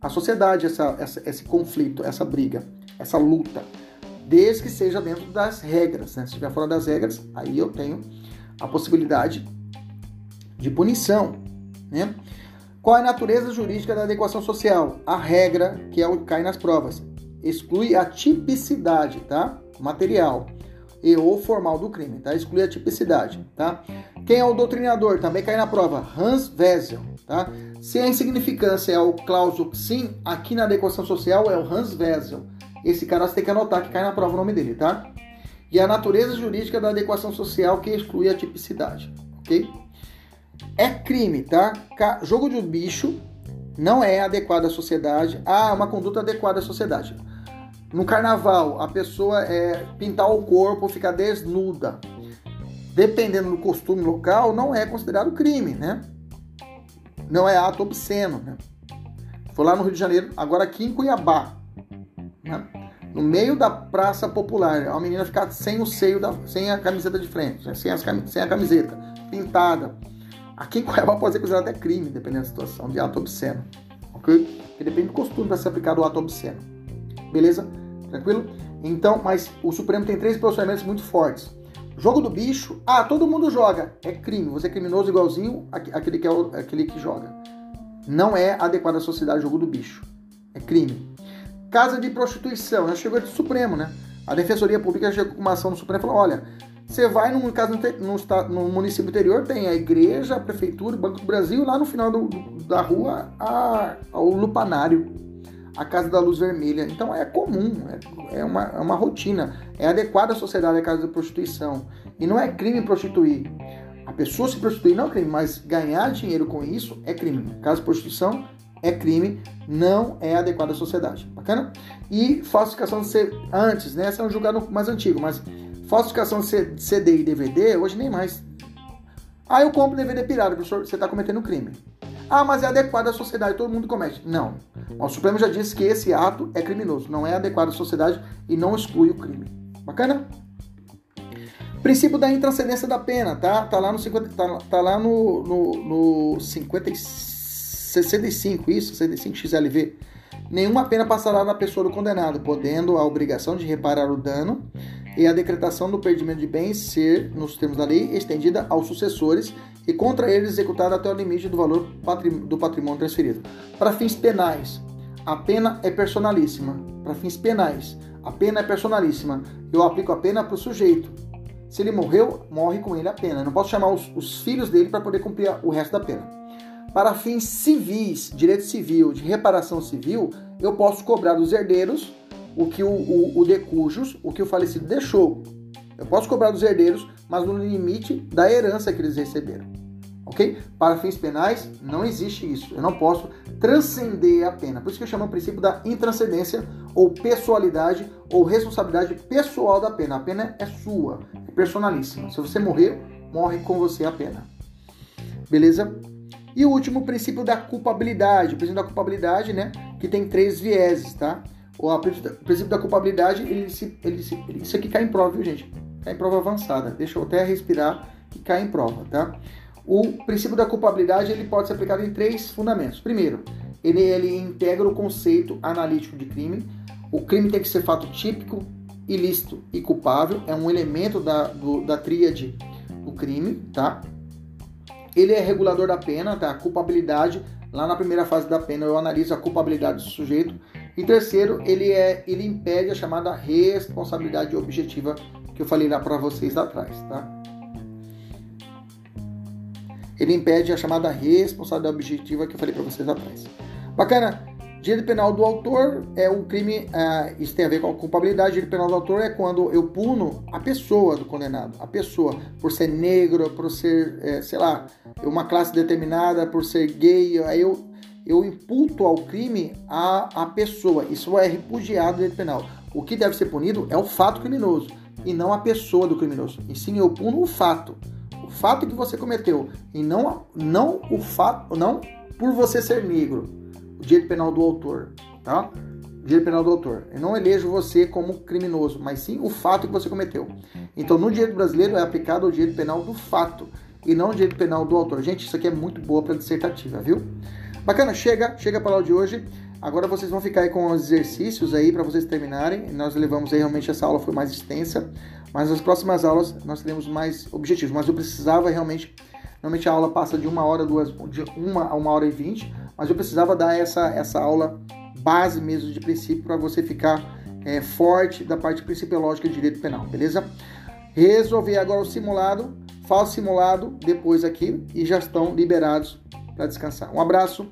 à sociedade essa, essa, esse conflito, essa briga, essa luta, desde que seja dentro das regras. Né? Se estiver fora das regras, aí eu tenho a possibilidade de punição. Né? Qual é a natureza jurídica da adequação social? A regra, que é o que cai nas provas, exclui a tipicidade, tá? Material e ou formal do crime, tá? Exclui a tipicidade, tá? Quem é o doutrinador? Também cai na prova. Hans Wessel, tá? Se a insignificância é o Klaus sim, aqui na adequação social é o Hans Wessel. Esse cara você tem que anotar que cai na prova o nome dele, tá? E a natureza jurídica da adequação social que exclui a tipicidade, ok? É crime, tá? Jogo de bicho não é adequado à sociedade. Ah, uma conduta adequada à sociedade. No carnaval, a pessoa é pintar o corpo, ficar desnuda. Dependendo do costume local, não é considerado crime, né? Não é ato obsceno, né? Foi lá no Rio de Janeiro, agora aqui em Cuiabá, né? No meio da praça popular, a menina ficar sem o seio, da, sem a camiseta de frente, né? sem, as, sem a camiseta, pintada. Aqui em Cuiabá pode ser considerado até crime, dependendo da situação, de ato obsceno. Ok? Porque depende do costume para ser aplicado o ato obsceno. Beleza? Tranquilo? Então, mas o Supremo tem três posicionamentos muito fortes. Jogo do bicho, ah, todo mundo joga. É crime. Você é criminoso igualzinho aquele que, é o, aquele que joga. Não é adequado à sociedade jogo do bicho. É crime. Casa de prostituição, já chegou do Supremo, né? A Defensoria Pública chegou com uma ação no Supremo e falou: olha, você vai num caso no, no, município interior, tem a igreja, a prefeitura, o Banco do Brasil, lá no final do, da rua, a, o lupanário a Casa da Luz Vermelha. Então é comum, é, é, uma, é uma rotina, é adequada à sociedade a casa da prostituição. E não é crime prostituir. A pessoa se prostituir não é crime, mas ganhar dinheiro com isso é crime. Caso de prostituição é crime, não é adequado à sociedade. Bacana? E falsificação de CD, antes, né? Esse é um julgado mais antigo, mas falsificação de CD e DVD, hoje nem mais. Ah, eu compro DVD pirata, professor, você está cometendo crime. Ah, mas é adequado à sociedade, todo mundo comete. Não. O Supremo já disse que esse ato é criminoso, não é adequado à sociedade e não exclui o crime. Bacana? Princípio da intranscendência da pena, tá? Tá lá no, 50, tá, tá lá no, no, no 50, 65, isso, 65 XLV. Nenhuma pena passará na pessoa do condenado, podendo a obrigação de reparar o dano e a decretação do perdimento de bens ser, nos termos da lei, estendida aos sucessores e contra eles executada até o limite do valor do patrimônio transferido. Para fins penais, a pena é personalíssima. Para fins penais, a pena é personalíssima. Eu aplico a pena para o sujeito. Se ele morreu, morre com ele a pena. Eu não posso chamar os, os filhos dele para poder cumprir o resto da pena. Para fins civis, direito civil, de reparação civil, eu posso cobrar dos herdeiros o que o, o, o decujus, o que o falecido deixou. Eu posso cobrar dos herdeiros, mas no limite da herança que eles receberam. Ok? Para fins penais, não existe isso. Eu não posso transcender a pena. Por isso que eu chamo o princípio da intranscendência ou pessoalidade ou responsabilidade pessoal da pena. A pena é sua, é personalíssima. Se você morrer, morre com você a pena. Beleza? E o último princípio da culpabilidade. O princípio da culpabilidade, né? Que tem três vieses, tá? O princípio da culpabilidade, ele se, ele se, isso aqui cai em prova, viu, gente? Cai em prova avançada. Deixa eu até respirar e cai em prova, tá? O princípio da culpabilidade ele pode ser aplicado em três fundamentos. Primeiro, ele, ele integra o conceito analítico de crime. O crime tem que ser fato típico, ilícito e culpável. É um elemento da, do, da tríade do crime, tá? Ele é regulador da pena, tá? A culpabilidade, lá na primeira fase da pena eu analiso a culpabilidade do sujeito. E terceiro, ele, é, ele impede a chamada responsabilidade objetiva que eu falei lá para vocês atrás, tá? Ele impede a chamada responsabilidade objetiva que eu falei para vocês atrás. Bacana? Direito penal do autor é um crime, uh, isso tem a ver com a culpabilidade. Direito penal do autor é quando eu puno a pessoa do condenado, a pessoa, por ser negro, por ser, é, sei lá, uma classe determinada, por ser gay, aí eu, eu imputo ao crime a, a pessoa. Isso é repudiado direito penal. O que deve ser punido é o fato criminoso e não a pessoa do criminoso. E sim, eu puno o fato fato que você cometeu e não, não o fato, não por você ser negro, o direito penal do autor, tá? Direito penal do autor. Eu não elejo você como criminoso, mas sim o fato que você cometeu. Então, no direito brasileiro é aplicado o direito penal do fato e não o direito penal do autor. Gente, isso aqui é muito boa para dissertativa, viu? Bacana, chega, chega para aula de hoje. Agora vocês vão ficar aí com os exercícios aí para vocês terminarem. Nós levamos aí realmente essa aula foi mais extensa. Mas nas próximas aulas nós teremos mais objetivos. Mas eu precisava realmente. Normalmente a aula passa de uma hora, duas, de uma a uma hora e vinte. Mas eu precisava dar essa, essa aula base mesmo de princípio para você ficar é, forte da parte principiológica de direito penal, beleza? Resolver agora o simulado, faço simulado depois aqui e já estão liberados para descansar. Um abraço,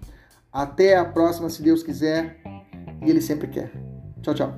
até a próxima, se Deus quiser e Ele sempre quer. Tchau, tchau.